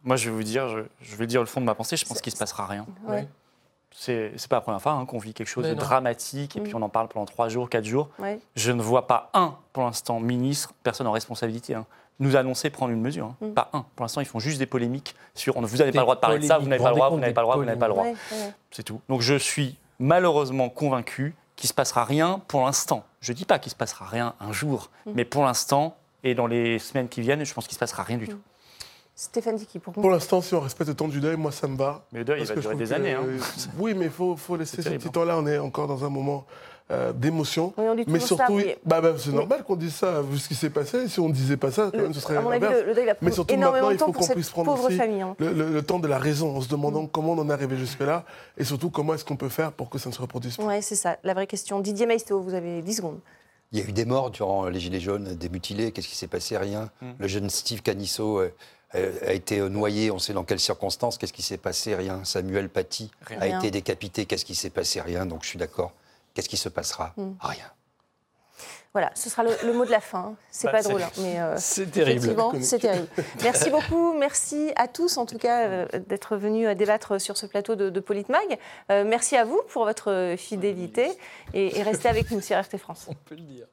Moi, je vais vous dire, je, je vais dire le fond de ma pensée. Je pense qu'il ne se passera rien. Ouais. C'est c'est pas la première fois hein, qu'on vit quelque chose Mais de non. dramatique et Mm. puis on en parle pendant trois jours, quatre jours. Ouais. Je ne vois pas un, pour l'instant, ministre, personne en responsabilité, hein, nous annoncer prendre une mesure. hein. Mm. Pas un. Pour l'instant, ils font juste des polémiques sur on- vous n'avez pas le droit de parler de ça, vous n'avez pas le droit, vous n'avez pas le droit, vous n'avez pas le droit. C'est tout. Donc je suis malheureusement convaincu qu'il ne se passera rien pour l'instant. Je ne dis pas qu'il ne se passera rien un jour, Mm. mais pour l'instant et dans les semaines qui viennent, je pense qu'il ne se passera rien du tout. Stéphane Dicky, pour Pour l'instant, si on respecte le temps du deuil, moi, ça me va. Mais le deuil, il va que je durer trouve des années, hein. euh, oui, mais il faut, faut laisser ce petit hein. temps-là. On est encore dans un moment euh, d'émotion. Oui, on dit mais ça, surtout, oui. bah, bah, c'est normal qu'on dise ça, vu ce qui s'est passé. Si on ne disait pas ça, quand même, ce serait l'inverse. le- le deuil va Mais surtout maintenant, il temps faut qu'on puisse prendre pauvre aussi famille, hein. le, le- le temps de la raison, en se demandant comment on en est arrivé jusque-là, et surtout comment est-ce qu'on peut faire pour que ça ne se reproduise plus. Oui, c'est ça, la vraie question. Didier Maistéo, vous avez 10 secondes. Il y a eu des morts durant les Gilets jaunes, des mutilés. Qu'est-ce qui s'est passé? Rien. Le jeune Steve Canisso euh, euh, a été euh, noyé, on sait dans quelles circonstances. Qu'est-ce qui s'est passé? Rien. Samuel Paty Rien. a été décapité. Qu'est-ce qui s'est passé? Rien. Donc je suis d'accord. Qu'est-ce qui se passera Mm. Rien. Voilà, ce sera le, le mot de la fin. C'est Bah, pas drôle, hein, (laughs) mais euh, c'est terrible. c'est terrible. (laughs) Merci beaucoup, merci à tous en tout cas euh, d'être venus euh, débattre sur ce plateau de, de Politmag. Euh, merci à vous pour votre fidélité et, et restez avec nous sur RT France. On peut le dire.